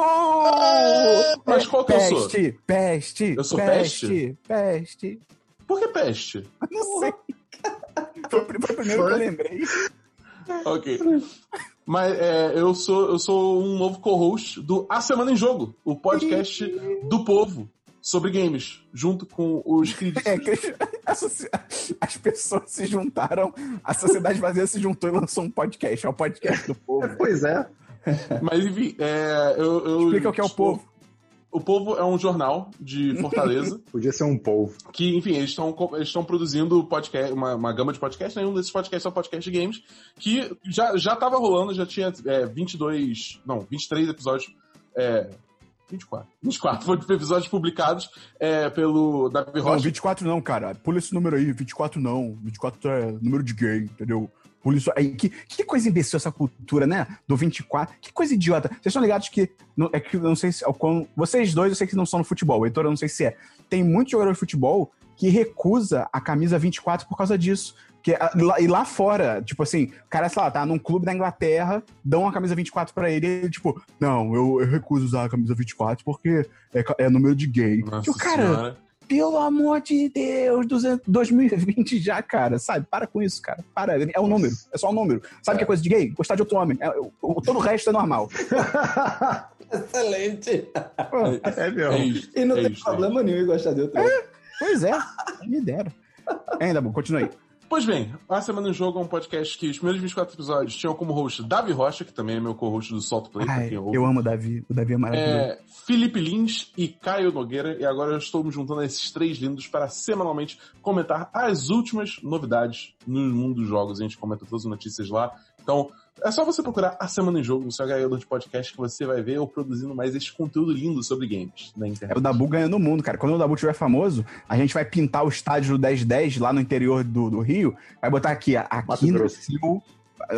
Mas qual que eu sou? Peste, peste, Eu sou peste, peste. Por que peste? Não sei. Foi, o pri- foi o primeiro que eu lembrei. Ok. Mas é, eu, sou, eu sou um novo co-host do A Semana em Jogo, o podcast do povo sobre games, junto com os queridos. É, as pessoas se juntaram, a sociedade vazia se juntou e lançou um podcast. É o podcast do povo. Pois é. Mas enfim, é, eu, eu Explica o que é o estou- povo. O Povo é um jornal de Fortaleza. Podia ser um polvo. que, enfim, eles estão eles estão produzindo podcast, uma, uma gama de podcasts, né? Um desses podcasts é o podcast de games, que já, já tava rolando, já tinha é, 22, não, 23 episódios, é, 24, 24 foram episódios publicados é, pelo Davi Não, Rocha. 24 não, cara. Pula esse número aí. 24 não. 24 é número de gay, entendeu? Pula isso aí. Que, que coisa imbecil essa cultura, né? Do 24. Que coisa idiota. Vocês estão ligados que. não- é que eu não sei se. o quão- vocês dois, eu sei que não são no futebol. O Heitor, eu não sei se é. Tem muito jogador de futebol que recusa a camisa 24 por causa disso. Que, a- lá- e lá fora, tipo assim, o cara, sei lá, tá num clube da Inglaterra, dão uma camisa 24 pra ele, e ele, tipo, não, eu, eu recuso usar a camisa 24 porque é, é número de gay. Nossa Que o cara, senhora. pelo amor de Deus, 200 2020 já, cara, sabe? Para com isso, cara. Para, é um número, é só um número. Sabe o que é coisa de gay? Gostar de outro homem. É, o, todo o resto é normal. Excelente. Pô, É É mesmo. isso. E não é tem isso, problema nenhum em gostar de outro. pois é, me dera. Ainda bom, continua aí. Pois bem, A Semana em Jogo é um podcast que os primeiros 24 episódios tinham como host Davi Rocha, que também é meu co-host do Solto Play, Ai, eu amo o Davi. O Davi é maravilhoso. É, Felipe Lins e Caio Nogueira, e agora eu estou me juntando a esses três lindos para semanalmente comentar as últimas novidades no mundo dos jogos. A gente comenta todas as notícias lá. Então, é só você procurar a Semana em Jogo no seu agregador de podcast que você vai ver eu produzindo mais esse conteúdo lindo sobre games na É internet. o Dabu ganhando o mundo, cara. Quando o Dabu tiver famoso, a gente vai pintar o estádio do 1010 lá no interior do, do Rio. Vai botar aqui, aqui Mato Grosso. nasceu.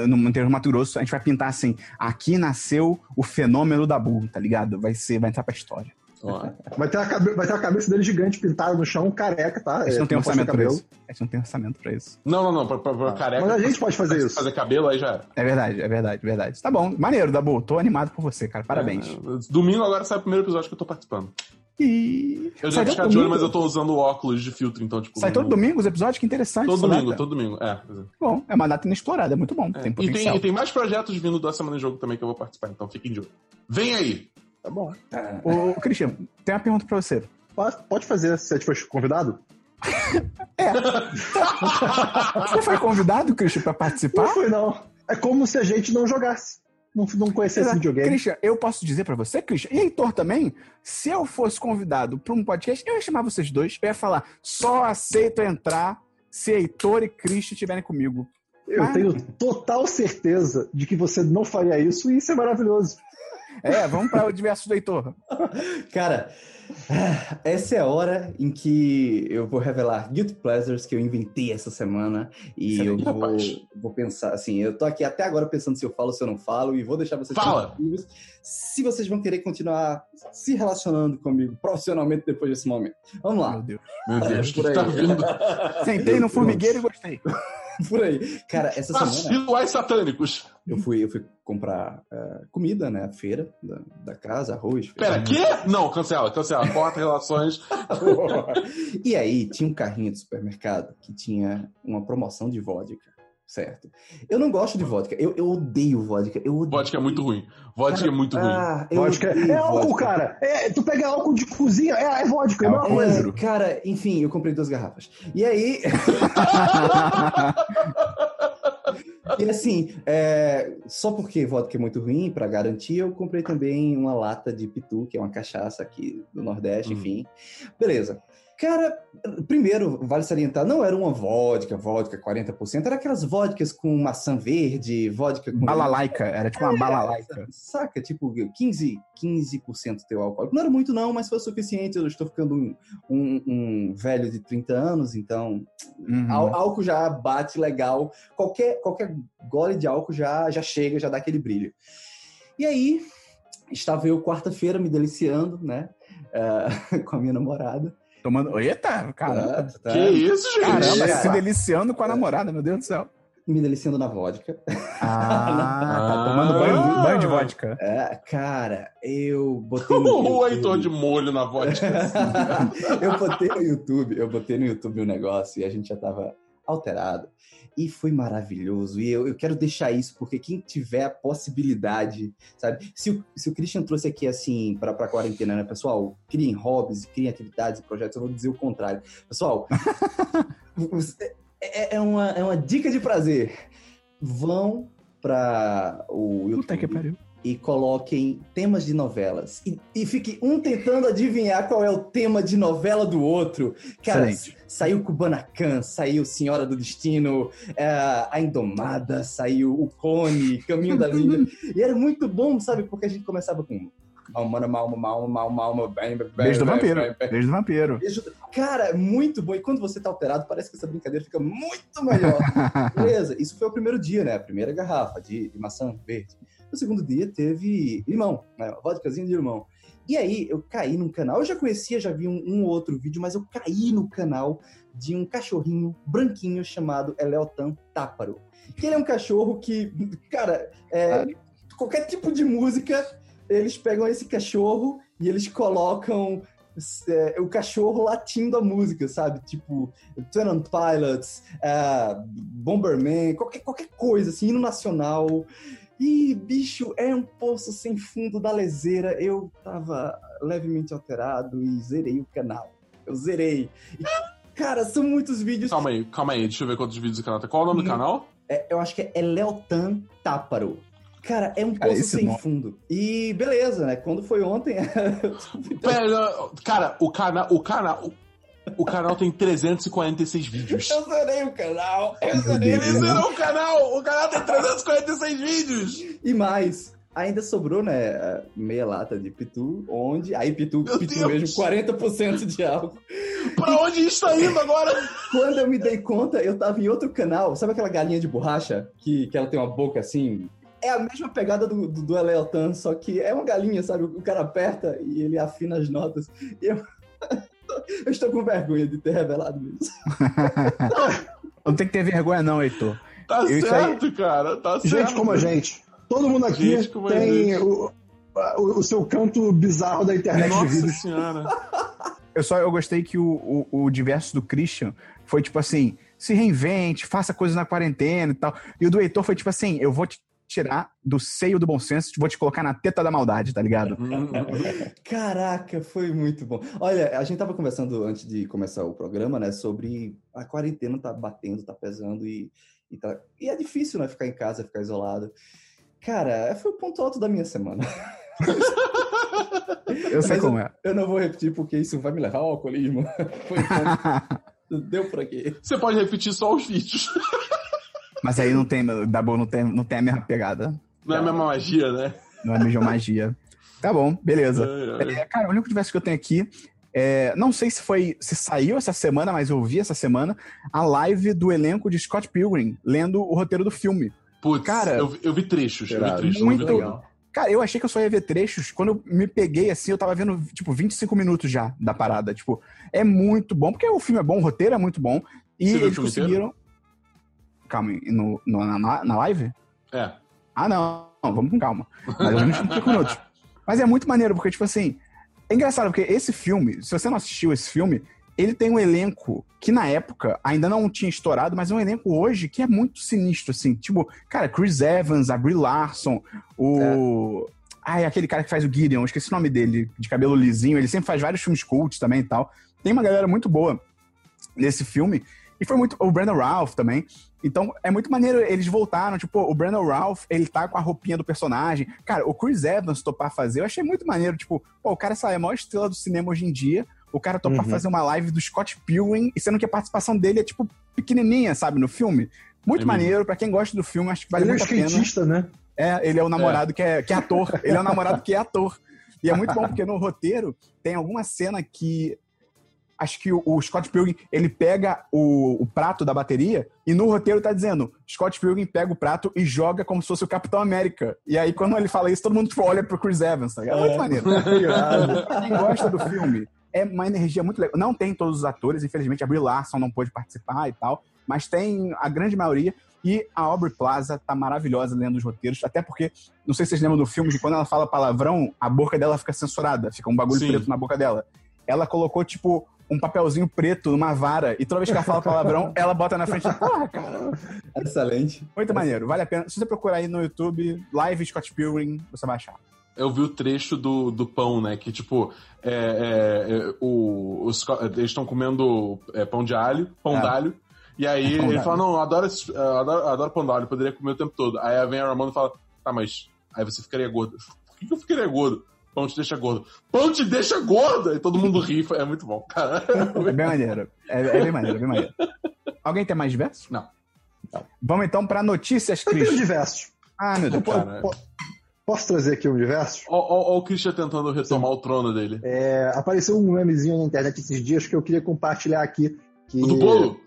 No interior do Mato Grosso, a gente vai pintar assim: aqui nasceu o fenômeno Dabu, tá ligado? Vai ser, vai entrar pra história. Vai ter, a cabe- vai ter a cabeça dele gigante pintada no chão, careca, tá? A gente É, não tem orçamento pra isso. A gente não tem orçamento pra isso. Não, não, não, pra, pra, pra careca. Mas a gente pode fazer isso. Fazer cabelo aí já era. É verdade, é verdade, é verdade. Tá bom, maneiro, Dabu. Tô animado por você, cara. Parabéns. É, domingo agora sai o primeiro episódio que eu tô participando. E... Eu todo ficar de olho, mas eu tô usando óculos de filtro, então, tipo. Sai não- todo domingo os episódios? Que interessante. Todo domingo, data. todo domingo, é. Bom, é uma data inexplorada, é muito bom. É. Tem E tem, e tem mais projetos vindo da Semana em Jogo também que eu vou participar, então fiquem de olho. Vem aí! Tá bom. Ah, Ô, Cristian, tem uma pergunta pra você. Pode- fazer, se gente for convidado? Você foi convidado, Christian, pra Não participar? foi, não. É como se a gente não jogasse. Não, não conhecesse Exato. videogame. Christian, eu posso dizer pra você, Christian, e Heitor também, se eu fosse convidado pra um podcast, eu ia chamar vocês dois, eu ia falar, só aceito entrar se Heitor e Christian estiverem comigo. Eu Ah. tenho total certeza de que você não faria isso e isso é maravilhoso. É, vamos para o diverso do Heitor. Cara, essa é a hora em que eu vou revelar Guilty Pleasures que eu inventei essa semana. E Excelente, eu vou, vou pensar, assim, eu tô aqui até agora pensando se eu falo ou se eu não falo, e vou deixar vocês Fala! se vocês vão querer continuar se relacionando comigo profissionalmente depois desse momento. Vamos lá. Meu Deus. Meu Deus, que tá aí. vindo? Sentei no formigueiro e gostei. Por aí. Cara, essa semana Rituais satânicos. eu fui, eu fui comprar eh, comida, né? A feira da, da casa, arroz. Pera, feijão. quê? Não, cancela, cancela. Corta relações. e aí, tinha um carrinho de supermercado que tinha uma promoção de vodka, certo? Eu não gosto de vodka, eu, eu odeio vodka. Eu odeio. Vodka é muito ruim. Vodka é muito ruim. Ah, Vodka é álcool, vodka. cara. É, tu pega álcool de cozinha, é, é vodka, é É, coisa. É, cara, enfim, eu comprei duas garrafas. E aí, e assim, é, só porque vodka é muito ruim, pra garantir, eu comprei também uma lata de pitu, que é uma cachaça aqui do Nordeste, Hum. enfim. Beleza. Cara, primeiro, vale salientar, não era uma vodka, vodka 40%, era aquelas vodkas com maçã verde, vodka com... Balalaica, era tipo uma balalaica. Saca? Tipo, 15%, 15% teu álcool. Não era muito não, mas foi o suficiente. Eu estou ficando um, um- um velho de 30 anos, então Uhum. ál- álcool já bate legal. Qualquer, qualquer gole de álcool já, já chega, já dá aquele brilho. E aí, estava eu quarta-feira me deliciando, né? eh, com a minha namorada. Tomando. Eita, caramba. Tá, tá. Que isso, gente? Caramba, É. se deliciando com a namorada, meu Deus do céu. Me deliciando na vodka. Ah, tá tomando banho, banho de vodka. É, cara, eu botei no O Heitor de molho na vodka. eu botei no YouTube, eu botei no YouTube um negócio e a gente já tava alterado. E foi maravilhoso. E eu, eu quero deixar isso, porque quem tiver a possibilidade, sabe? Se o, se o Christian trouxe aqui assim para pra quarentena, né, pessoal? Criem hobbies, criem atividades e projetos, eu vou dizer o contrário. Pessoal, você- é, é uma, é uma dica de prazer. Vão para o YouTube Puta que pariu. E coloquem temas de novelas. E, e fique um tentando adivinhar qual é o tema de novela do outro. Cara, Excelente. saiu Kubanacan, saiu Senhora do Destino, é, A Indomada, saiu O Clone, Caminho da Linda. e era muito bom, sabe? Porque a gente começava com. Malma, malma, malma, malma, malma, bem, bem, Beijo do vampiro. Beijo do vampiro. Cara, muito bom. E quando você tá alterado, parece que essa brincadeira fica muito melhor. Beleza, isso foi o primeiro dia, né? A primeira garrafa de, de maçã verde. No segundo dia teve limão, né? Uma vodkazinha de limão. E aí eu caí num canal, eu já conhecia, já vi um, um outro vídeo, mas eu caí no canal de um cachorrinho branquinho chamado Eleotan Táparo. Que ele é um cachorro que, cara, é, qualquer tipo de música, eles pegam esse cachorro e eles colocam é, o cachorro latindo a música, sabe? Tipo, Twin on Pilots, é, Bomberman, qualquer, qualquer coisa, assim, hino nacional. E, bicho, é um poço sem fundo da leseira. Eu tava levemente alterado e zerei o canal. Eu zerei. E, cara, são muitos vídeos. Calma aí, calma aí. Deixa eu ver quantos vídeos o canal tem. Qual é o nome do Não. canal? É, eu acho que é Leotan Táparo. Cara, é um Cara, poço sem nome. fundo. E beleza, né? Quando foi ontem, Pera, cara, o canal. O canal. O canal tem 346 vídeos. eu zerei o canal. Eu zerei. Ele zerou o canal! O canal tem 346 vídeos! E mais, ainda sobrou, né, meia lata de pitu, onde. Aí pitu, Meu pitu Deus. mesmo, 40% de álcool. Pra onde está indo agora? Quando eu me dei conta, eu tava em outro canal. Sabe aquela galinha de borracha? Que, que ela tem uma boca assim. É a mesma pegada do, do, do Eleotan, só que é uma galinha, sabe? O cara aperta e ele afina as notas. E eu. Eu estou com vergonha de ter revelado isso. Não tem que ter vergonha, não, Heitor. Tá Isso certo, cara. Tá certo. Gente como a gente. Todo mundo aqui Gente tem gente. o, o, o seu canto bizarro da internet de Nossa vídeos. senhora. Eu só eu gostei que o, o, o diverso do Christian foi tipo assim: se reinvente, faça coisas na quarentena e tal. E o do Heitor foi tipo assim: eu vou te tirar do seio do bom senso, vou te colocar na teta da maldade, tá ligado? Caraca, foi muito bom. Olha, a gente tava conversando antes de começar o programa, né, sobre a quarentena tá batendo, tá pesando e, e, tá... e é difícil, né, ficar em casa, ficar isolado. Cara, foi o ponto alto da minha semana. Eu sei Mas como é. Eu não vou repetir porque isso vai me levar ao alcoolismo. Foi. Deu por aqui. Você pode repetir só os vídeos. Mas aí não tem, Dabu não tem, não tem a mesma pegada. Não é a mesma magia, né? Não é a mesma magia. Tá bom, beleza. É, cara, o único diverso que eu tenho aqui é, não sei se foi se saiu essa semana, mas eu vi essa semana a live do elenco de Scott Pilgrim lendo o roteiro do filme. Putz, Cara, eu, vi- eu vi trechos, eu vi trechos. muito vi legal. Cara, eu achei que eu só ia ver trechos. Quando eu me peguei assim, eu tava vendo, tipo, 25 minutos já da parada. Tipo, é muito bom, porque o filme é bom, o roteiro é muito bom. E eles conseguiram. Calma, no, no- na, na live? É. Ah, não, não, vamos com calma. Mas eu vi uns 25 minutos. Mas é muito maneiro, porque, tipo assim. É engraçado, porque esse filme, se você não assistiu esse filme, ele tem um elenco que na época ainda não tinha estourado, mas é um elenco hoje que é muito sinistro, assim. Tipo, cara, Chris Evans, a Brie Larson, o. Ai, aquele cara que faz o Gideon, esqueci o nome dele, de cabelo lisinho, ele sempre faz vários filmes cult também e tal. Tem uma galera muito boa nesse filme. E foi muito. O Brandon Ralph também. Então, é muito maneiro. Eles voltaram, tipo, o Brandon Ralph, ele tá com a roupinha do personagem. Cara, o Chris Evans topar fazer, eu achei muito maneiro. Tipo, pô, o cara, sabe, é a maior estrela do cinema hoje em dia. O cara topar Uhum. fazer uma live do Scott Pilgrim, e sendo que a participação dele é, tipo, pequenininha, sabe, no filme. Muito É maneiro. Pra quem gosta do filme, acho que vale Ele é um muito a pena. skatista, né? É, ele é o namorado que, é, que é ator. Ele é o namorado que é ator. E é muito bom porque no roteiro tem alguma cena que. Acho que o, o Scott Pilgrim, ele pega o, o prato da bateria e no roteiro tá dizendo Scott Pilgrim pega o prato e joga como se fosse o Capitão América. E aí quando ele fala isso, todo mundo tipo, olha pro Chris Evans, tá? É muito maneiro. Quem gosta do filme, é uma energia muito legal. Não tem todos os atores, infelizmente a Brie Larson não pôde participar e tal, mas tem a grande maioria. E a Aubrey Plaza tá maravilhosa lendo os roteiros, até porque, não sei se vocês lembram do filme, que quando ela fala palavrão, a boca dela fica censurada, fica um bagulho Sim. preto na boca dela. Ela colocou, tipo, um papelzinho preto numa vara, e toda vez que ela fala palavrão, ela bota na frente. Porra, cara. Excelente. Muito maneiro, vale a pena. Se você procurar aí no YouTube, Live Scott Pilgrim, você vai achar. Eu vi o trecho do, do pão, né? Que, tipo, é, é, é, o, os, eles estão comendo é, pão de alho, pão É. d'alho. E aí ele d'alho. fala, não, eu adoro, adoro, adoro pão d'alho, poderia comer o tempo todo. Aí vem a Ramona e fala, tá, mas aí você ficaria gordo. Por que, que eu ficaria gordo? Pão te deixa gordo. Pão te deixa gordo! E todo mundo ri, é muito bom, cara. É bem maneiro. É, é bem maneiro, é bem maneiro. Alguém tem mais diversos? Não. Vamos então pra notícias, Eu tenho Cris. diversos. Ah, meu Deus. Cara. po- Posso trazer aqui um diversos? Ó, ó o Christian tentando retomar o trono dele. É, apareceu um memezinho na internet esses dias que eu queria compartilhar aqui. Que... O do bolo?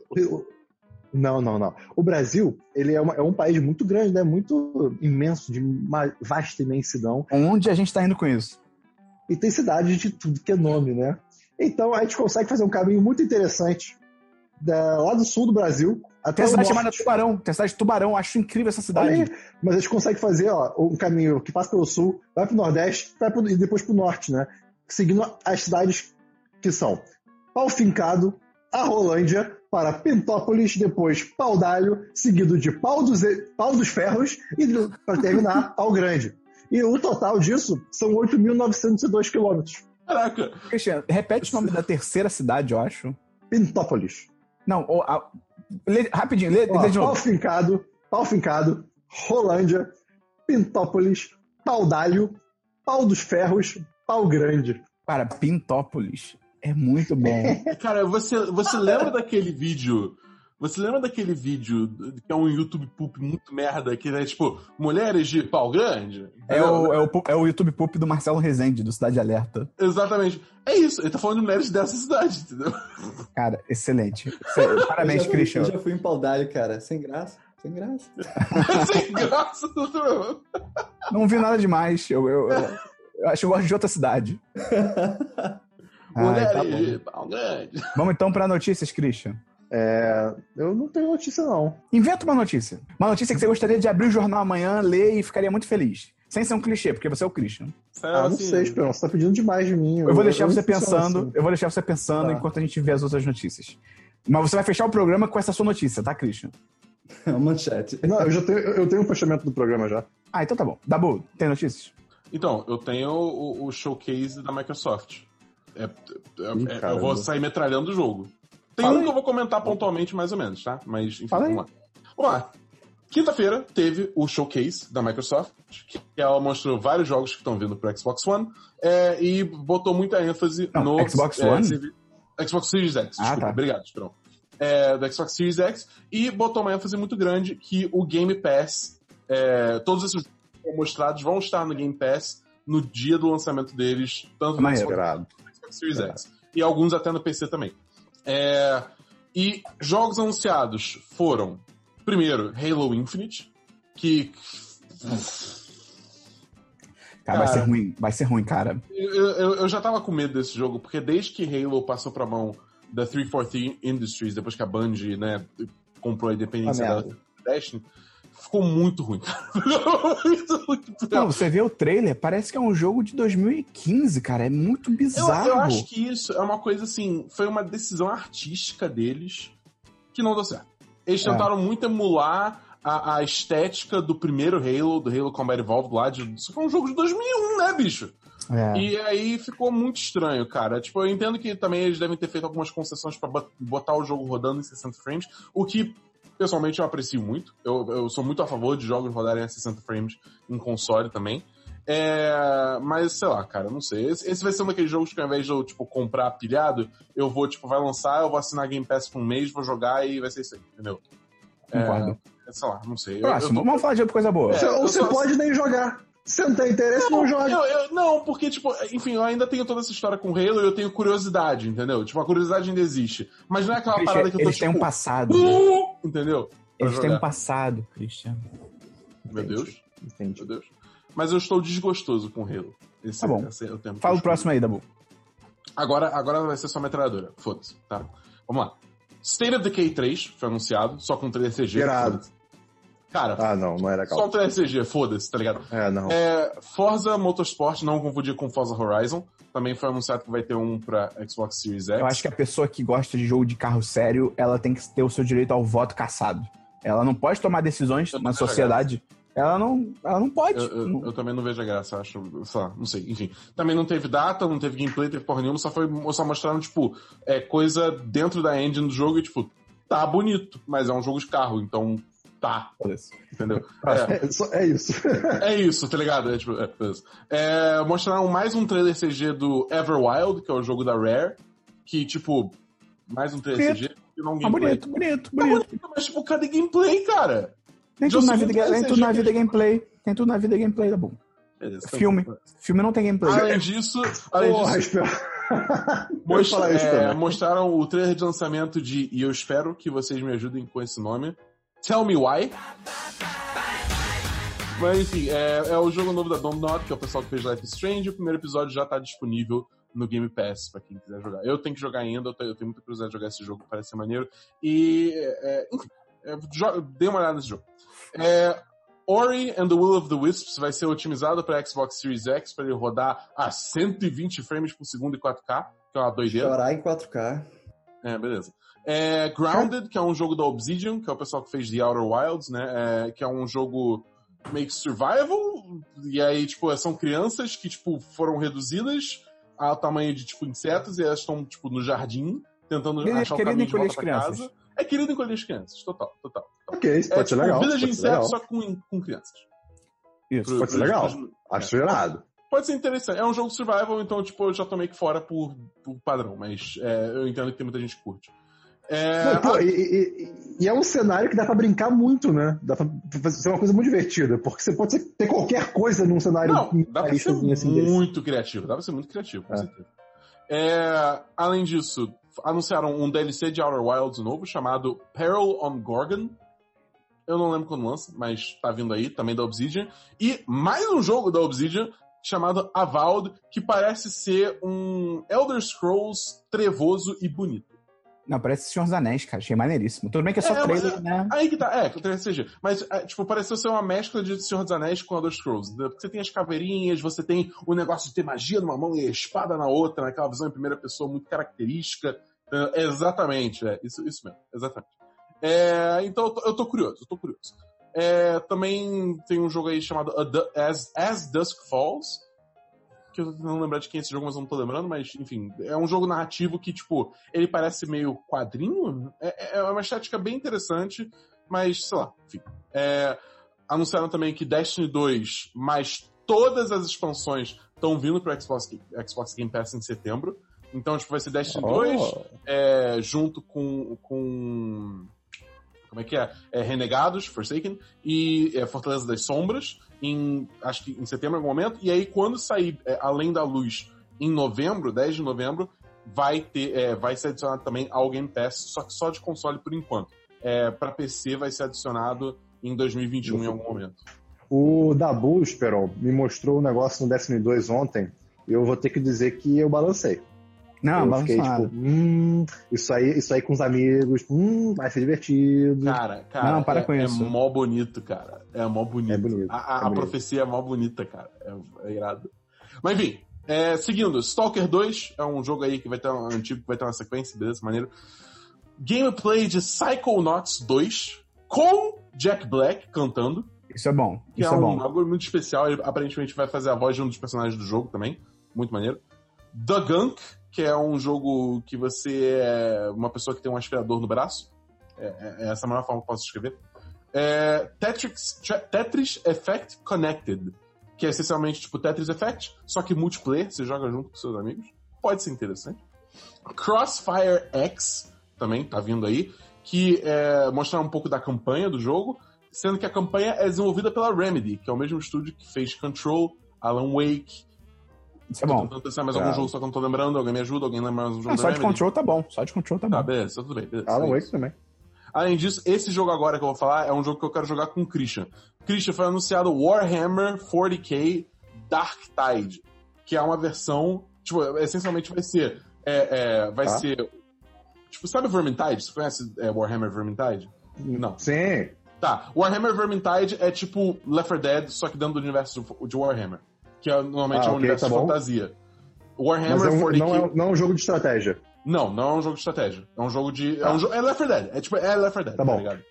Não, não, não. O Brasil, ele é, uma- é um país muito grande, né? Muito imenso, de uma vasta imensidão. Onde a gente tá indo com isso? E tem cidades de tudo que é nome, né? Então a gente consegue fazer um caminho muito interessante da- lá do sul do Brasil até Tem cidade chamada Tubarão. Tem a cidade de Tubarão. Acho incrível essa Olha aí, cidade. mas a gente consegue fazer ó, um caminho que passa pelo sul, vai pro nordeste vai pro, e depois pro norte, né? Seguindo as cidades que são Pau Fincado, a Rolândia, para Pentópolis, depois Pau d'Alho, seguido de Pau dos, Pau dos Ferros e para terminar Pau Grande. E o total disso são 8.902 quilômetros. Caraca, Cristiano, repete o nome da terceira cidade, eu acho. Pentópolis. Não, o- a- lê- rapidinho, lê, Ó, lê de pau novo. Fincado, Pau Fincado, Rolândia, Pentópolis, Pau d'Alho, Pau dos Ferros, Pau Grande. Cara, Pintópolis. É muito bom. Cara, você, você lembra daquele vídeo? Você lembra daquele vídeo que é um YouTube poop muito merda, que é tipo, mulheres de pau grande? É o, é, o, é o YouTube Poop do Marcelo Rezende, do Cidade Alerta. Exatamente. É isso, ele tá falando de mulheres dessa cidade, entendeu? Cara, excelente. Parabéns, eu já fui, Christian. Eu já fui em paudalho, cara. Sem graça. Sem graça. Sem graça. doutor. Não vi nada demais. Eu, eu, eu, eu acho que eu gosto de outra cidade. Ai, tá bom. grande. Vamos então para notícias, Christian. É, eu não tenho notícia, não. Inventa uma notícia. Uma notícia que você gostaria de abrir o jornal amanhã, ler e ficaria muito feliz. Sem ser um clichê, porque você é o Christian. Ah, não Assim, sei, Esperão. Você tá pedindo demais de mim. Eu vou deixar você não funciona pensando. assim. Eu vou deixar você pensando Tá. enquanto a gente vê as outras notícias. Mas você vai fechar o programa com essa sua notícia, tá, Christian? Uma manchete. Não, eu já tenho, eu tenho um fechamento do programa já. Ah, então tá bom. Dabu, tem notícias? Então, eu tenho o, o showcase da Microsoft. É- é- Ih, é- eu vou sair metralhando o jogo. Tem Fala um aí. que eu vou comentar pontualmente, mais ou menos, tá? Mas, enfim, Fala aí. vamos lá. Vamos lá. Quinta-feira teve o showcase da Microsoft, que ela mostrou vários jogos que estão vindo pro Xbox One é, e botou muita ênfase Não, no Xbox é, One? servi- Xbox Series X. Ah, Desculpa, tá. obrigado, Esperão. é, do Xbox Series X, e botou uma ênfase muito grande que o Game Pass, é, todos esses jogos que foram mostrados vão estar no Game Pass no dia do lançamento deles, tanto no Xbox Series X, e alguns até no PC também. É, e jogos anunciados foram, primeiro, Halo Infinite, que Cara, vai ser ruim, vai ser ruim, cara. Eu, eu, eu já tava com medo desse jogo, porque desde que Halo passou pra mão da 343 Industries, depois que a Band, né, comprou a independência Uma da. Destiny, ficou muito ruim, Não, você vê o trailer, parece que é um jogo de 2015, cara. É muito eu, bizarro. eu acho que isso é uma coisa assim, foi uma decisão artística deles que não deu certo. Eles É. tentaram muito emular a, a estética do primeiro Halo, do Halo Combat Evolved lá, de, isso foi um jogo de 2001, né, bicho? É. E aí ficou muito estranho, cara. Tipo, eu entendo que também eles devem ter feito algumas concessões pra bot- botar o jogo rodando em 60 frames, o que pessoalmente eu aprecio muito. Eu, eu sou muito a favor de jogos rodarem a 60 frames em console também. É, mas sei lá, cara, não sei. Esse, esse vai ser um daqueles jogos que ao invés de eu, tipo, comprar pilhado, eu vou, tipo, vai lançar, eu vou assinar Game Pass por um mês, vou jogar e vai ser isso aí, entendeu? Concordo. É, sei lá, não sei. Eu- eu Próximo, tô- vamos falar de outra coisa boa. É, Ou eu você pode nem jogar. Se não tem interesse, não, joga. Eu- eu- não, porque, tipo, enfim, eu ainda tenho toda essa história com Halo e eu tenho curiosidade, entendeu? Tipo, a curiosidade ainda existe. Mas não é aquela Christian, parada que eu tô, eles têm tipo, um passado. né? "Uh", entendeu? Pra Eles têm um passado, Christian. Meu Deus, Entendi. meu Deus. Mas eu estou desgostoso com Halo. Esse, Tá bom. esse é o que Fala o próximo aí, Dabu. Agora, agora vai ser só metralhadora. Foda-se, tá? Vamos lá. State of Decay 3 foi anunciado, só com 3 CG. Irado. Cara, Ah, não, não era só calma. 3 CG, foda-se, tá ligado? É, não. É, Forza Motorsport, não confundir com Forza Horizon. Também foi anunciado que vai ter um pra Xbox Series X. Eu acho que a pessoa que gosta de jogo de carro sério, ela tem que ter o seu direito ao voto caçado. Ela não pode tomar decisões na sociedade. Ela não, ela não pode. Eu, eu- eu também não vejo a graça, acho. Sei lá, não sei. Enfim. Também não teve data, não teve gameplay, teve porra nenhuma, só foi só mostraram, tipo, é, coisa dentro da engine do jogo e, tipo, tá bonito, mas é um jogo de carro, então tá, entendeu? É, É, só- é isso. é isso, tá ligado? É, tipo, é, beleza. É, mostraram mais um trailer CG do Everwild, que é o jogo da Rare, que, tipo, mais um trailer Bonito. CG não Ah, gameplay. bonito, bonito, Tá bonito. bonito, mas, tipo, cadê gameplay, cara? Tem tudo, na vida, tem trailer tudo na vida gameplay. Tem tudo na vida gameplay, Dabu. Beleza, tá Filme. bom. Filme não tem gameplay. Além disso, além Porra, disso Mostra- falar isso é, mostraram o trailer de lançamento de, e eu espero que vocês me ajudem com esse nome, Tell Me Why. Mas enfim, é, é o jogo novo da Domnod, que é o pessoal que fez Life is Strange. O primeiro episódio já tá disponível no Game Pass, pra quem quiser jogar. Eu tenho que jogar ainda, eu tenho, eu tenho muita curiosidade de jogar esse jogo, parece ser maneiro. E, é, enfim, é, dê uma olhada nesse jogo. É, Ori and the Will of the Wisps vai ser otimizado para Xbox Series X para ele rodar a 120 frames por segundo e 4K, que é uma doideira. Chorar em 4K. É, beleza. É, Grounded, que é um jogo da Obsidian, que é o pessoal que fez The Outer Wilds, né? É, que é um jogo meio que survival. E aí, tipo, são crianças que, tipo, foram reduzidas ao tamanho de, tipo, insetos e elas estão, tipo, no jardim, tentando Querido- achar o caminho de volta pra crianças. casa. É querido encolher as crianças, total, total. Ok, isso É, pode ser tipo, legal. vida de ser insetos, só com, com crianças. Isso. Pode ser legal. Acho irado. Pode ser interessante. É um jogo survival, então, tipo, eu já tô meio que fora por, por padrão, mas é, eu entendo que tem muita gente que curte. É, Não, pô, e, e- e é um cenário que dá pra brincar muito, né? Dá pra fazer uma coisa muito divertida, porque você pode ser- ter qualquer coisa num cenário Não, dá pra ser assim desse. muito criativo. Dá pra ser muito criativo, com É. certeza. É, além disso, anunciaram um DLC de Outer Wilds novo chamado Peril on Gorgon. Eu não lembro quando lança, mas tá vindo aí, também da Obsidian. E mais um jogo da Obsidian chamado Avowed, que parece ser um Elder Scrolls trevoso e bonito. Não, parece Senhor dos Anéis, cara. Achei maneiríssimo. Tudo bem que é só É, mas- trailer, né? Aí que tá, é, que o 3CG. Mas, é, tipo, pareceu ser uma mescla de Senhor dos Anéis com Elder Scrolls. entendeu? Porque você tem as caveirinhas, você tem o negócio de ter magia numa mão e a espada na outra, naquela visão em primeira pessoa muito característica. entendeu? Exatamente, é, isso, isso mesmo, exatamente. É, então eu tô, eu tô curioso, eu tô curioso. É, também tem um jogo aí chamado As, As Dusk Falls, que eu tô tentando lembrar de quem é esse jogo, mas eu não tô lembrando, mas enfim, é um jogo narrativo que, tipo, ele parece meio quadrinho. É, é uma estética bem interessante, mas sei lá, enfim. É, anunciaram também que Destiny 2, mais todas as expansões estão vindo pro Xbox, Xbox Game Pass em setembro. Então, tipo, vai ser Destiny Oh. 2 é, junto com, com. Como é que é? É, Renegados, Forsaken, e é, Fortaleza das Sombras, em, acho que em setembro em algum momento. E aí, quando sair é, Além da Luz em novembro, 10 de novembro, vai ter é, vai ser adicionado também ao Game Pass, só que só de console por enquanto. É, para PC vai ser adicionado em 2021 em algum momento. O Dabu, Esperon, me mostrou um negócio no Destiny 2 ontem. Eu vou ter que dizer que eu balancei. Não, eu vamos fiquei tipo, hum, isso aí, isso aí com os amigos, hum, vai ser divertido. Cara, cara, Não, para é, com isso. é mó bonito, cara. É mó bonito. É bonito, A, a- é a bonito. profecia é mó bonita, cara. É, é irado. Mas enfim, é, seguindo, Stalker 2 é um jogo aí que vai ter um antigo que vai ter uma sequência, beleza? Maneiro. Gameplay de Psychonauts 2 com Jack Black cantando. Isso é bom. Que Isso é é, um bom. algo muito especial. Ele aparentemente vai fazer a voz de um dos personagens do jogo também. Muito maneiro. The Gunk, que é um jogo que você é uma pessoa que tem um aspirador no braço. É, é- é essa a melhor forma que eu posso escrever. É, Tetris, Tetris Effect Connected, que é essencialmente tipo Tetris Effect, só que multiplayer, você joga junto com seus amigos. Pode ser interessante. Crossfire X, também tá vindo aí, que é mostrar um pouco da campanha do jogo, sendo que a campanha é desenvolvida pela Remedy, que é o mesmo estúdio que fez Control, Alan Wake. Isso é Tô bom. tentando pensar mais Tá. algum jogo, só que eu não tô lembrando. Alguém me ajuda? Alguém lembra mais um jogo da só de Remedy? control tá bom. Só de control tá Tá, bom. beleza, tudo bem. Beleza, Alan é Wake também. Além disso, esse jogo agora que eu vou falar é um jogo que eu quero jogar com o Christian. Christian foi anunciado Warhammer 40k Dark Tide, que é uma versão, tipo, essencialmente vai ser, é, é, vai Tá. ser, tipo, sabe Vermintide? Você conhece é, Warhammer Vermintide? Não. Sim. Tá, Warhammer Vermintide é tipo Left 4 Dead, só que dentro do universo de Warhammer, que é, normalmente Ah, é um ok, universo tá de fantasia. Mas Warhammer é um- 40k... não, é, não é um jogo de estratégia. Não, não é um jogo de estratégia. É um jogo de. É, Tá. um jo... é Left 4 Dead. É tipo, é Left 4 Dead, Tá tá, bom. ligado?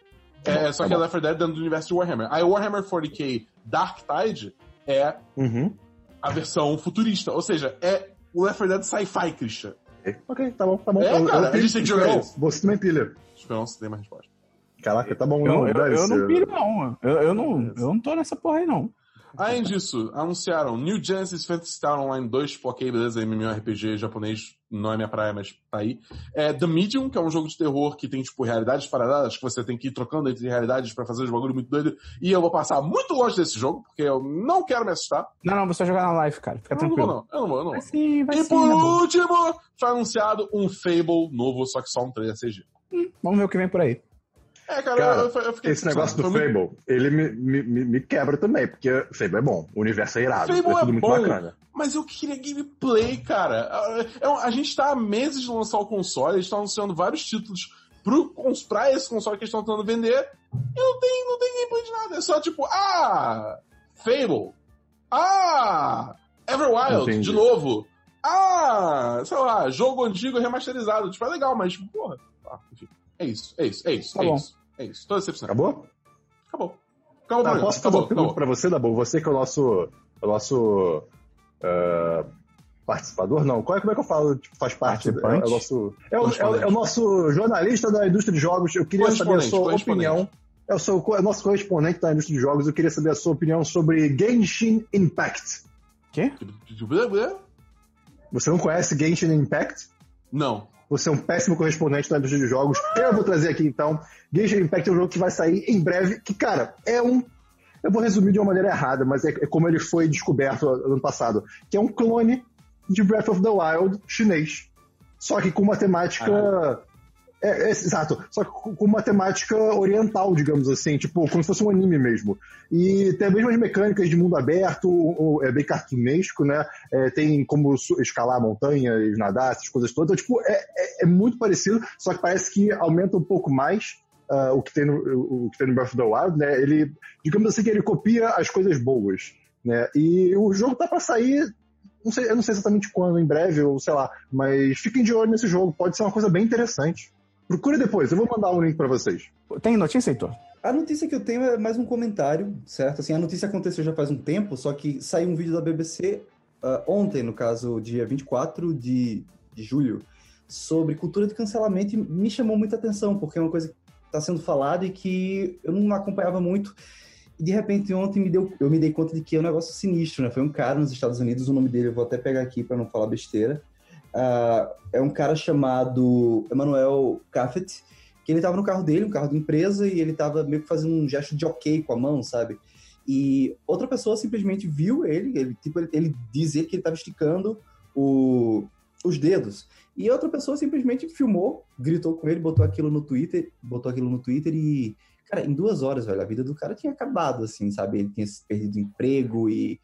Tá é, bom, só tá que é bom. Left 4 Dead dentro do universo de Warhammer. Aí o Warhammer 40k Dark Tide é Uhum. a versão futurista. Ou seja, é o Left 4 Dead sci-fi, Christian. Ok, tá bom, tá bom. É, cara, a gente tem que jogar isso. Você também pilha. Esperão se tem mais resposta. Caraca, tá bom. Eu, não, eu, dane-se. eu não pilho, não. Eu, eu não. Eu não tô nessa porra aí, não. Além disso, anunciaram New Genesis Fantasy Star Online 2, tipo, ok, beleza, MMORPG japonês, não é minha praia, mas tá aí. É, The Medium, que é um jogo de terror que tem, tipo, realidades paralelas, que você tem que ir trocando entre realidades pra fazer os bagulho muito doido. E eu vou passar muito longe desse jogo, porque eu não quero me assustar. Não, não, você vai jogar na live, cara. Fica Eu não vou, tranquilo. não. Eu não vou, eu não Vai vou. sim, vai E sim. por último, foi anunciado um Fable novo, só que só um 3 CG. Vamos ver o que vem por aí. É, cara, Cara, eu, eu, fiquei Esse negócio do foi muito- Fable, ele me, me, me- quebra também, porque Fable é bom, o universo é irado, Fable é tudo é muito bom. bacana. Mas eu queria gameplay, cara. É um- A gente tá há meses de lançar o console, eles estão anunciando vários títulos pro, pra esse console que eles estão tentando vender, e não tem, não tem gameplay de nada. É só tipo, ah, Fable. Ah, Everwild, Entendi. de novo. Ah, sei lá, jogo antigo remasterizado. Tipo, é legal, mas, porra. Ah, enfim. É isso, é isso, é isso, Tá é bom. isso. É isso. Tô decepcionado. Acabou? Acabou. Acabou, Tá, posso fazer acabou, uma pergunta acabou. pra você, Dabu? Você que é o nosso, o nosso ah, participador? Não, qual é, como é que eu falo? Tipo, faz parte, é, é o nosso... É o, é, o, é o nosso jornalista da indústria de jogos. Eu queria saber a sua opinião. É o, seu, é o nosso correspondente da indústria de jogos. Eu queria saber a sua opinião sobre Genshin Impact. Quê? Você não conhece Genshin Impact? Não. Você é um péssimo correspondente da indústria de jogos. Eu vou trazer aqui então. Genshin Impact é um jogo que vai sair em breve. Que, cara, é um. Eu vou resumir de uma maneira errada, mas é, é como ele foi descoberto ano passado. Que é um clone de Breath of the Wild chinês. Só que com uma temática. É, é, exato. Só que com uma temática oriental, digamos assim. Tipo, como se fosse um anime mesmo. E tem as mesmas mecânicas de mundo aberto, é bem cartunesco, né? É, tem como escalar montanhas, nadar, essas coisas todas. Então, tipo, é, é- é muito parecido, só que parece que aumenta um pouco mais ah, o, que tem no, o, que tem no Breath of the Wild, né? Ele, digamos assim, que ele copia as coisas boas, né? E o jogo tá pra sair, não sei, eu não sei exatamente quando, em breve, ou sei lá, mas fiquem de olho nesse jogo, pode ser uma coisa bem interessante. Procure depois, eu vou mandar um link pra vocês. Tem notícia, Heitor? A notícia que eu tenho é mais um comentário, certo? Assim, a notícia aconteceu já faz um tempo, só que saiu um vídeo da BBC ah, ontem, no caso, dia 24 de, de julho, sobre cultura de cancelamento e me chamou muita atenção, porque é uma coisa que está sendo falada e que eu não acompanhava muito. E de repente ontem me deu, eu me dei conta de que é um negócio sinistro, né? Foi um cara nos Estados Unidos, o nome dele eu vou até pegar aqui para não falar besteira. Uh, é um cara chamado Emmanuel Caffet, que ele tava no carro dele, um carro de empresa, e ele tava meio que fazendo um gesto de ok com a mão, sabe? E outra pessoa simplesmente viu ele, ele, tipo, ele, ele dizia que ele tava esticando o, os dedos. E outra pessoa simplesmente filmou, gritou com ele, botou aquilo no Twitter, botou aquilo no Twitter e, cara, em duas horas, velho, a vida do cara tinha acabado, assim, sabe? Ele tinha perdido emprego e.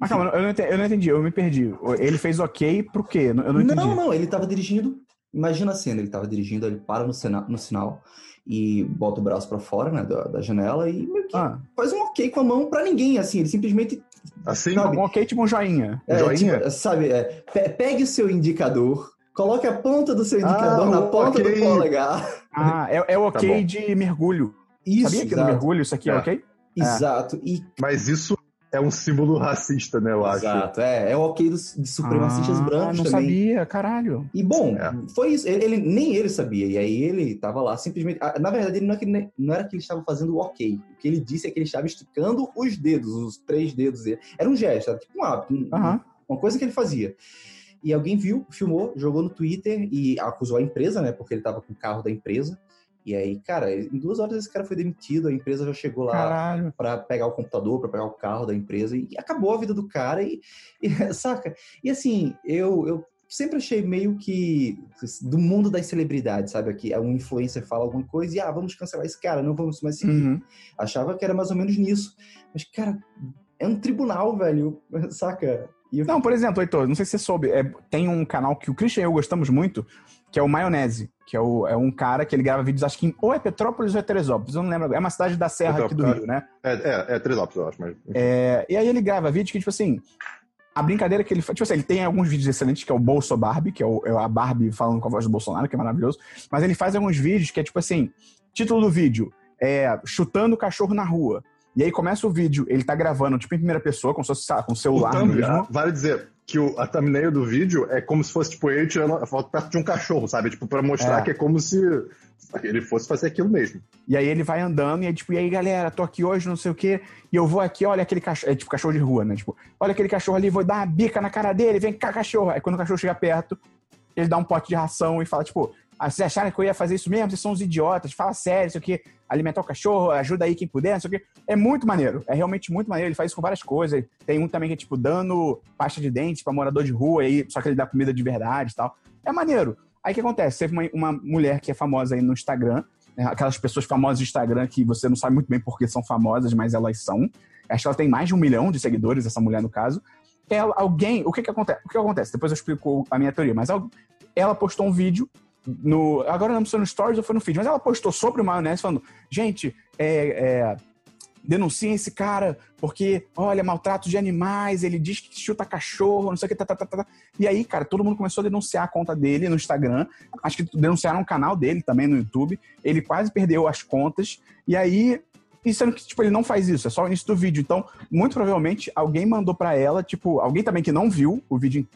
Mas calma, eu não, entendi, eu não entendi, eu me perdi. Ele fez ok pro quê? Eu não entendi. Não, não, ele tava dirigindo. Imagina a cena, ele tava dirigindo, ele para no, sena, no sinal e bota o braço para fora, né, da, da, janela e meio que ah. faz um ok com a mão para ninguém, assim, ele simplesmente Assim, sabe? um ok tipo um joinha. É, joinha? Tipo, sabe, é, pegue o seu indicador, coloque a ponta do seu indicador ah, na ponta okay. do polegar. Ah, é, é o ok tá de mergulho. Isso, Sabia que no mergulho isso aqui é, é ok? Exato. E... Mas isso é um símbolo racista, né, eu acho. Exato, é. É o ok dos, de supremacistas ah, brancos não também. sabia, caralho. E bom, é. foi isso. Ele, ele, nem ele sabia. E aí ele tava lá simplesmente. Na verdade, ele não, é que, não era que ele estava fazendo o ok. O que ele disse é que ele estava esticando os dedos, os três dedos dele. Era um gesto, era tipo um hábito, um, uma coisa que ele fazia. E alguém viu, filmou, jogou no Twitter e acusou a empresa, né? Porque ele tava com o carro da empresa. E aí, cara, em duas horas esse cara foi demitido, a empresa já chegou lá para pegar o computador, para pegar o carro da empresa e acabou a vida do cara e, e saca? E assim, eu, eu sempre achei meio que do mundo das celebridades, sabe? Aqui um influencer fala alguma coisa e ah, vamos cancelar esse cara, não vamos mais seguir. Uhum. Achava que era mais ou menos nisso. Mas, cara, é um tribunal, velho, saca? Eu... Não, por exemplo, Heitor, não sei se você soube, é, tem um canal que o Christian e eu gostamos muito, que é o Maionese, que é, o, é um cara que ele grava vídeos, acho que em, ou é Petrópolis ou é Teresópolis, eu não lembro. É uma cidade da Serra aqui do Rio, né? É, é, é Teresópolis, eu acho. Mas... É, e aí ele grava vídeos que, tipo assim, a brincadeira que ele faz. Tipo assim, ele tem alguns vídeos excelentes, que é o Bolso Barbie, que é, o, é a Barbie falando com a voz do Bolsonaro, que é maravilhoso. Mas ele faz alguns vídeos que é tipo assim: título do vídeo é chutando o cachorro na rua. E aí começa o vídeo, ele tá gravando, tipo, em primeira pessoa, com celular mesmo. Vale dizer que o, a thumbnail do vídeo é como se fosse, tipo, ele tirando a foto perto de um cachorro, sabe? Tipo, pra mostrar é. que é como se ele fosse fazer aquilo mesmo. E aí ele vai andando e aí, tipo, e aí, galera, tô aqui hoje, não sei o quê, e eu vou aqui, olha aquele cachorro, é tipo cachorro de rua, né? Tipo, olha aquele cachorro ali, vou dar uma bica na cara dele, vem cá, cachorro. Aí quando o cachorro chega perto, ele dá um pote de ração e fala, tipo, ah, vocês acharam que eu ia fazer isso mesmo? Vocês são uns idiotas, fala sério, isso aqui, alimentar o cachorro, ajuda aí quem puder, isso aqui. É muito maneiro, é realmente muito maneiro. Ele faz isso com várias coisas. Tem um também que é tipo dando pasta de dente para morador de rua, aí, só que ele dá comida de verdade e tal. É maneiro. Aí o que acontece? Teve uma, uma mulher que é famosa aí no Instagram, né, aquelas pessoas famosas do Instagram que você não sabe muito bem porque são famosas, mas elas são. Acho que ela tem mais de um milhão de seguidores, essa mulher no caso. Ela, alguém, o que que acontece? O que acontece? Depois eu explico a minha teoria, mas ela postou um vídeo no. Agora não sei no Stories ou foi no feed, mas ela postou sobre o maionese falando: gente, é, é, denunciem esse cara porque, olha, maltrato de animais, ele diz que chuta cachorro, não sei o que, tá, tá, tá, tá. E aí, cara, todo mundo começou a denunciar a conta dele no Instagram, acho que denunciaram o canal dele também no YouTube, ele quase perdeu as contas, e aí. E sendo que, tipo, ele não faz isso, é só o início do vídeo. Então, muito provavelmente, alguém mandou para ela, tipo, alguém também que não viu o vídeo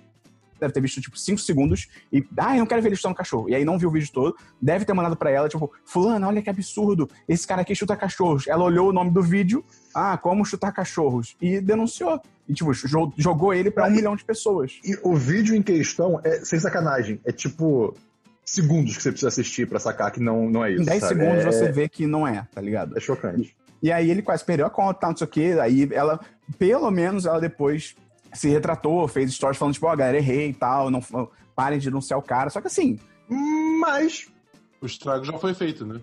deve ter visto, tipo, 5 segundos e, ah, eu não quero ver ele chutando cachorro. E aí não viu o vídeo todo, deve ter mandado para ela, tipo, fulano, olha que absurdo, esse cara aqui chuta cachorros. Ela olhou o nome do vídeo, ah, como chutar cachorros, e denunciou. E, tipo, jogou ele para um milhão de pessoas. E o vídeo em questão é, sem sacanagem, é tipo segundos que você precisa assistir para sacar que não, não é isso. Em 10 sabe? segundos é... você vê que não é, tá ligado? É chocante. E, e aí ele quase perdeu a conta, não sei o quê. Aí ela, pelo menos, ela depois se retratou, fez stories falando, tipo, ó, oh, galera, errei e tal, não, parem de denunciar o cara. Só que assim. Mas. O estrago já foi feito, né?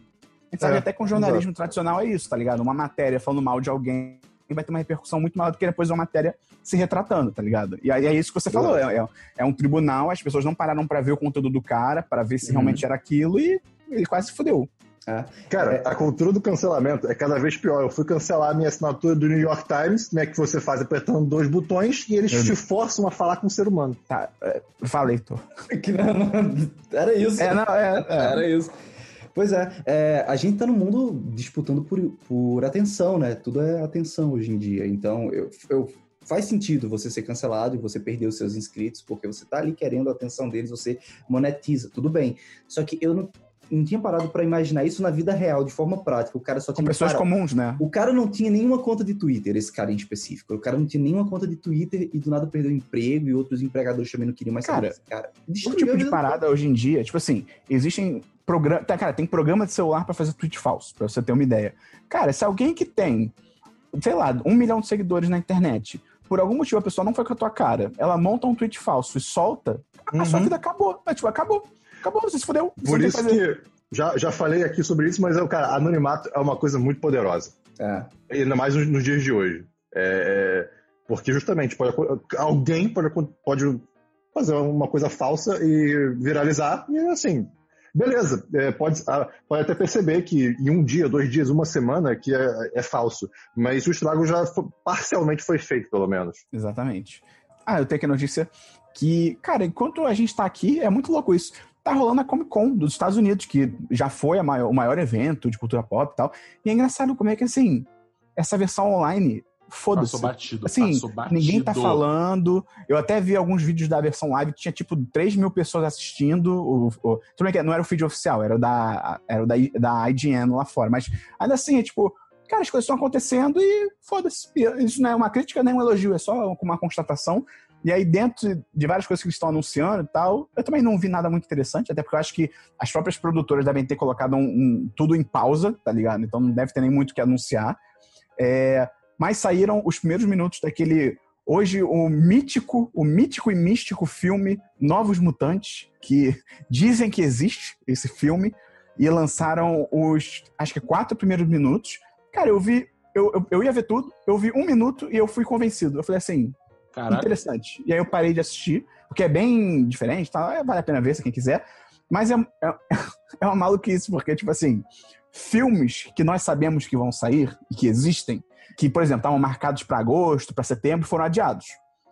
A gente sabe é, até com jornalismo exato. tradicional é isso, tá ligado? Uma matéria falando mal de alguém vai ter uma repercussão muito maior do que depois uma matéria se retratando, tá ligado? E aí é isso que você falou, é, é, é um tribunal, as pessoas não pararam para ver o conteúdo do cara, para ver se uhum. realmente era aquilo e ele quase fudeu. É. Cara, é. a cultura do cancelamento é cada vez pior. Eu fui cancelar a minha assinatura do New York Times, né? Que você faz apertando dois botões e eles te forçam a falar com o ser humano. Tá, é, falei, tô. Era isso. É, não, é, é, Era isso. Pois é, é, a gente tá no mundo disputando por, por atenção, né? Tudo é atenção hoje em dia. Então, eu, eu faz sentido você ser cancelado e você perder os seus inscritos, porque você tá ali querendo a atenção deles, você monetiza, tudo bem. Só que eu não não tinha parado para imaginar isso na vida real, de forma prática. O cara só Com tinha pessoas parado- comuns, né? O cara não tinha nenhuma conta de Twitter, esse cara em específico. O cara não tinha nenhuma conta de Twitter e do nada perdeu o emprego e outros empregadores também não queriam mais saber Cara, desse cara. Todo Destruiu tipo de parada hoje em dia, tipo assim, existem programas. Cara, tem programa de celular pra fazer tweet falso, pra você ter uma ideia. Cara, se alguém que tem, sei lá, um milhão de seguidores na internet, por algum motivo a pessoa não foi com a tua cara, ela monta um tweet falso e solta, a sua Uhum. vida acabou. Mas, tipo, acabou. Acabou, você se fudeu. Por isso que já, já falei aqui sobre isso, mas é, cara, anonimato é uma coisa muito poderosa. É. Ainda mais nos, nos dias de hoje. É, é, porque justamente pode, alguém pode, pode fazer uma coisa falsa e viralizar, e assim, beleza, é, pode, pode até perceber que em um dia, dois dias, uma semana que é, é falso, mas o estrago já fo- parcialmente foi feito, pelo menos. Exatamente. Ah, eu tenho aqui a notícia que, cara, enquanto a gente tá aqui, é muito louco isso. Tá rolando a Comic Con dos Estados Unidos, que já foi a maior- o maior evento de cultura pop e tal. E é engraçado como é que, assim, essa versão online, foda-se. Assim, batido. Ninguém tá falando. Eu até vi alguns vídeos da versão live que tinha tipo 3 mil pessoas assistindo. O, o, tudo bem que não era o feed oficial, era o da, era o da, da IGN lá fora. Mas ainda assim, é tipo, cara, as coisas estão acontecendo e foda-se. Isso não é uma crítica nem um elogio, é só uma constatação. E aí, dentro de várias coisas que eles estão anunciando e tal, eu também não vi nada muito interessante, até porque eu acho que as próprias produtoras devem ter colocado um- um- tudo em pausa, tá ligado? Então não deve ter nem muito o que anunciar. É, mas saíram os primeiros minutos daquele. Hoje, o mítico, o mítico e místico filme Novos Mutantes, que dizem que existe esse filme, e lançaram os, acho que quatro primeiros minutos. Cara, eu vi, eu, eu, eu ia ver tudo, eu vi um minuto e eu fui convencido. Eu falei assim, Caraca. interessante. E aí eu parei de assistir, porque é bem diferente, tá? É, vale a pena ver se quem quiser. Mas é, é, é uma maluquice, porque, tipo assim, filmes que nós sabemos que vão sair e que existem, que, por exemplo, estavam marcados para agosto, para setembro, foram adiados.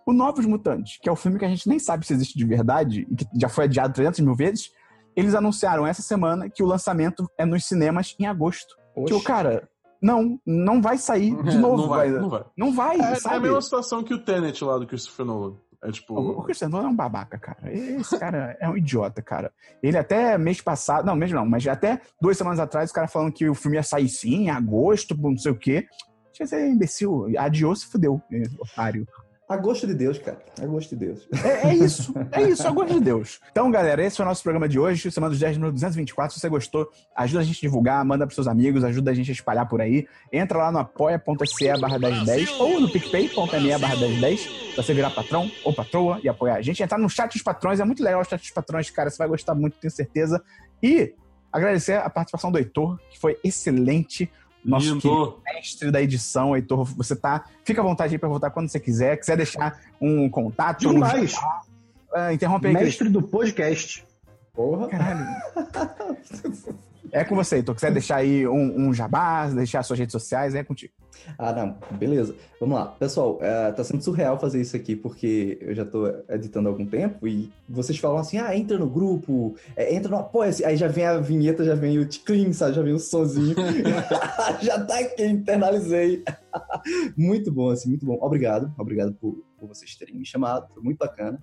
O Novos Mutantes, que é o filme que a gente nem sabe se existe de verdade e que já foi adiado 300 mil vezes, eles anunciaram essa semana que o lançamento é nos cinemas em agosto. Tipo, cara, não, não vai sair de novo. não vai, vai- não vai. Não vai, É, é a mesma situação que o Tenet lá do Christopher Nolan. É tipo. O, Christian Nolan é um babaca, cara. Esse cara é um idiota, cara. Ele até mês passado, não, mês não, mas até duas semanas atrás, o cara falando que o filme ia sair sim, em agosto, não sei o quê. Tinha ser imbecil. Adiou, se fudeu, otário. A gosto de Deus, cara. A gosto de Deus. É, é isso, é isso, a gosto de Deus. Então, galera, esse foi o nosso programa de hoje, Semana dos 10 número 224. Se você gostou, ajuda a gente a divulgar, manda pros seus amigos, ajuda a gente a espalhar por aí. Entra lá no apoia.se barra 1010 ou no picpay.me barra 1010 pra você virar patrão ou patroa e apoiar a gente. Entrar no chat dos patrões, é muito legal o chat dos patrões, cara, você vai gostar muito, tenho certeza. E agradecer a participação do Heitor, que foi excelente. Nosso Lindo. mestre da edição, Heitor, você tá. Fica à vontade aí pra voltar quando você quiser. Quiser deixar um contato, Digo um mais, ah, interrompe aí, mestre do podcast. Porra. Caralho. É com você, Heitor. Quiser deixar aí um, um jabá, deixar suas redes sociais, é contigo. Ah, não. Beleza. Vamos lá. Pessoal, é, tá sendo surreal fazer isso aqui, porque eu já tô editando há algum tempo e vocês falam assim, ah, entra no grupo, é, entra no apoia-se. Aí já vem a vinheta, já vem o ticlin, sabe? Já vem o sonzinho. já tá aqui, internalizei. muito bom, assim, muito bom. Obrigado. Obrigado por, por vocês terem me chamado. Foi muito bacana.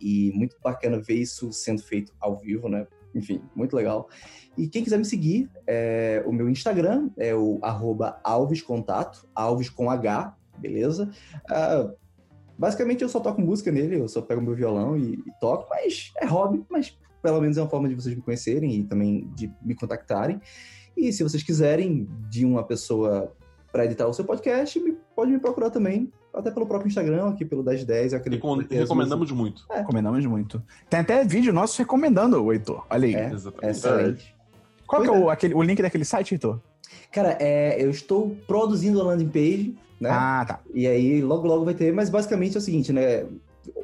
E muito bacana ver isso sendo feito ao vivo, né? Enfim, muito legal. E quem quiser me seguir, é, o meu Instagram é o alvescontato, alves com H, beleza? Ah, basicamente eu só toco música nele, eu só pego meu violão e, e toco, mas é hobby, mas pelo menos é uma forma de vocês me conhecerem e também de me contactarem. E se vocês quiserem de uma pessoa para editar o seu podcast, me- pode me procurar também, até pelo próprio Instagram, aqui pelo 1010, eu acredito Recom- recomendamos muito. Recomendamos muito. Tem até vídeo nosso recomendando o Heitor. Olha aí. É. Exatamente. Excelente. Qual que é, o, aquele, o link daquele site, Heitor? Cara, é, eu estou produzindo a landing page, né? Ah, tá. E aí, logo, logo vai ter. Mas basicamente é o seguinte, né?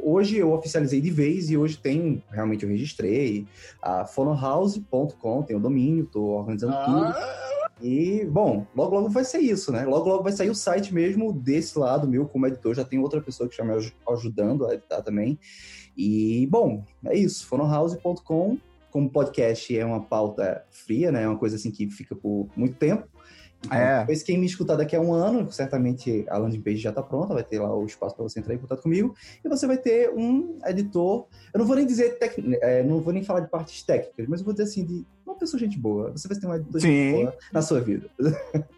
Hoje eu oficializei de vez e hoje tem, realmente eu registrei a fonohouse.com, tem o domínio, tô organizando tudo. E, bom, logo, logo vai ser isso, né? Logo, logo vai sair o site mesmo desse lado meu como editor. Já tem outra pessoa que está me aj- ajudando a editar também. E, bom, é isso. fonohouse.com. como podcast é uma pauta fria, né? É uma coisa assim que fica por muito tempo. Então, É. Depois quem me escutar daqui a um ano, certamente a landing page já está pronta, vai ter lá o espaço para você entrar em contato comigo. E você vai ter um editor. Eu não vou nem dizer, tec... é, não vou nem falar de partes técnicas, mas eu vou dizer assim, de uma pessoa gente boa. Você vai ter um editor Sim. gente boa na sua vida.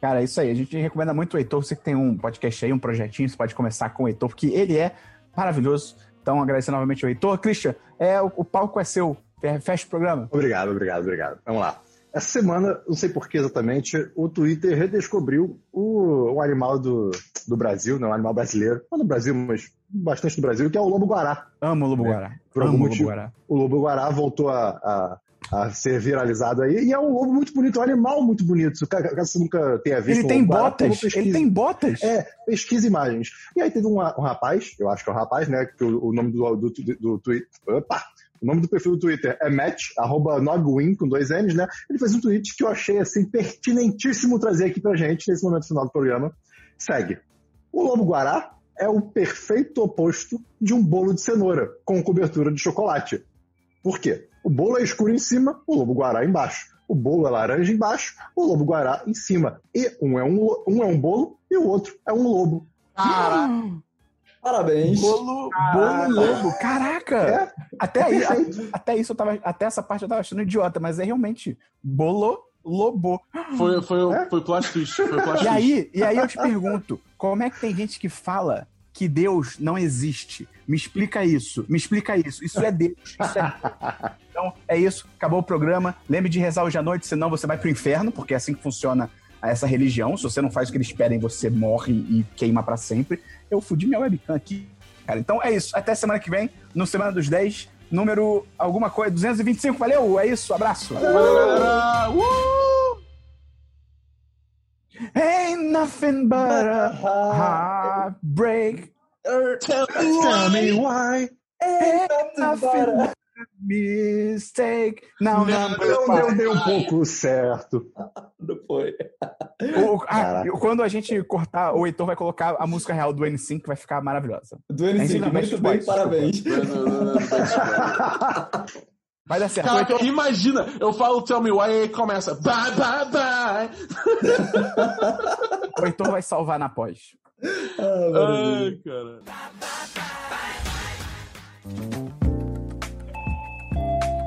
Cara, é isso aí. A gente recomenda muito o Heitor. Você que tem um podcast aí, um projetinho, você pode começar com o Heitor, porque ele é maravilhoso. Então, agradecer novamente ao Heitor. Christian, é, o, o palco é seu. Fe- Fecha o programa. Obrigado, obrigado, obrigado. Vamos lá. Essa semana, não sei por que exatamente, o Twitter redescobriu o, um animal do, do Brasil, não um animal brasileiro, não do Brasil, mas bastante do Brasil, que é o lobo-guará. Amo o Lobo É, Guará. por Amo algum o Lobo motivo. Guará. O lobo-guará voltou a, a, a ser viralizado aí, e é um lobo muito bonito, é um animal muito bonito. Caso você nunca tenha visto Ele tem lobo-guará, botas. Ele tem botas. É, pesquisa imagens. E aí teve um, um rapaz, eu acho que é um rapaz, né? Que o, o nome do, do, do, do Twitter. Opa! O nome do perfil do Twitter é Matt, arroba Nogwin, com dois N's, né? Ele fez um tweet que eu achei assim pertinentíssimo trazer aqui pra gente nesse momento final do programa. Segue. O lobo guará é o perfeito oposto de um bolo de cenoura com cobertura de chocolate. Por quê? O bolo é escuro em cima, o lobo guará embaixo. O bolo é laranja embaixo, o lobo guará em cima. E um é um, um, é um bolo e o outro é um lobo. Parabéns. Bolo, bolo lobo. Caraca! É, Até, aí, até isso eu tava. Até essa parte eu tava achando idiota, mas é realmente bolo lobo. Foi, foi, É? foi plot twist. Foi plot E aí, e aí eu te pergunto, como é que tem gente que fala que Deus não existe? Me explica isso, me explica isso. Isso é Deus. Isso é... Então, é isso. Acabou o programa. Lembre de rezar hoje à noite, senão você vai pro inferno, porque é assim que funciona essa religião. Se você não faz o que eles pedem, você morre e queima pra sempre. Eu fudi minha webcam aqui. Cara, então é isso. Até semana que vem, no Semana dos 10, número alguma coisa, 225. Valeu, é isso. Abraço. Valeu, galera! Uh! Ain't nothing but a heartbreak. Tell me why. Ain't nothing but a mistake. Não, não, Não, Deu, não. deu, deu um pouco certo. Não foi. O- ah, quando a gente cortar, o Heitor vai colocar a música real do N5, que vai ficar maravilhosa. Do Ainda N5, bem, muito bem, Boys, parabéns. Vai dar certo. Caraca, Heitor, imagina, eu falo Tell Me Why e aí começa Bye, bye, bye. o Heitor vai salvar na pós. Ah. Ai, cara.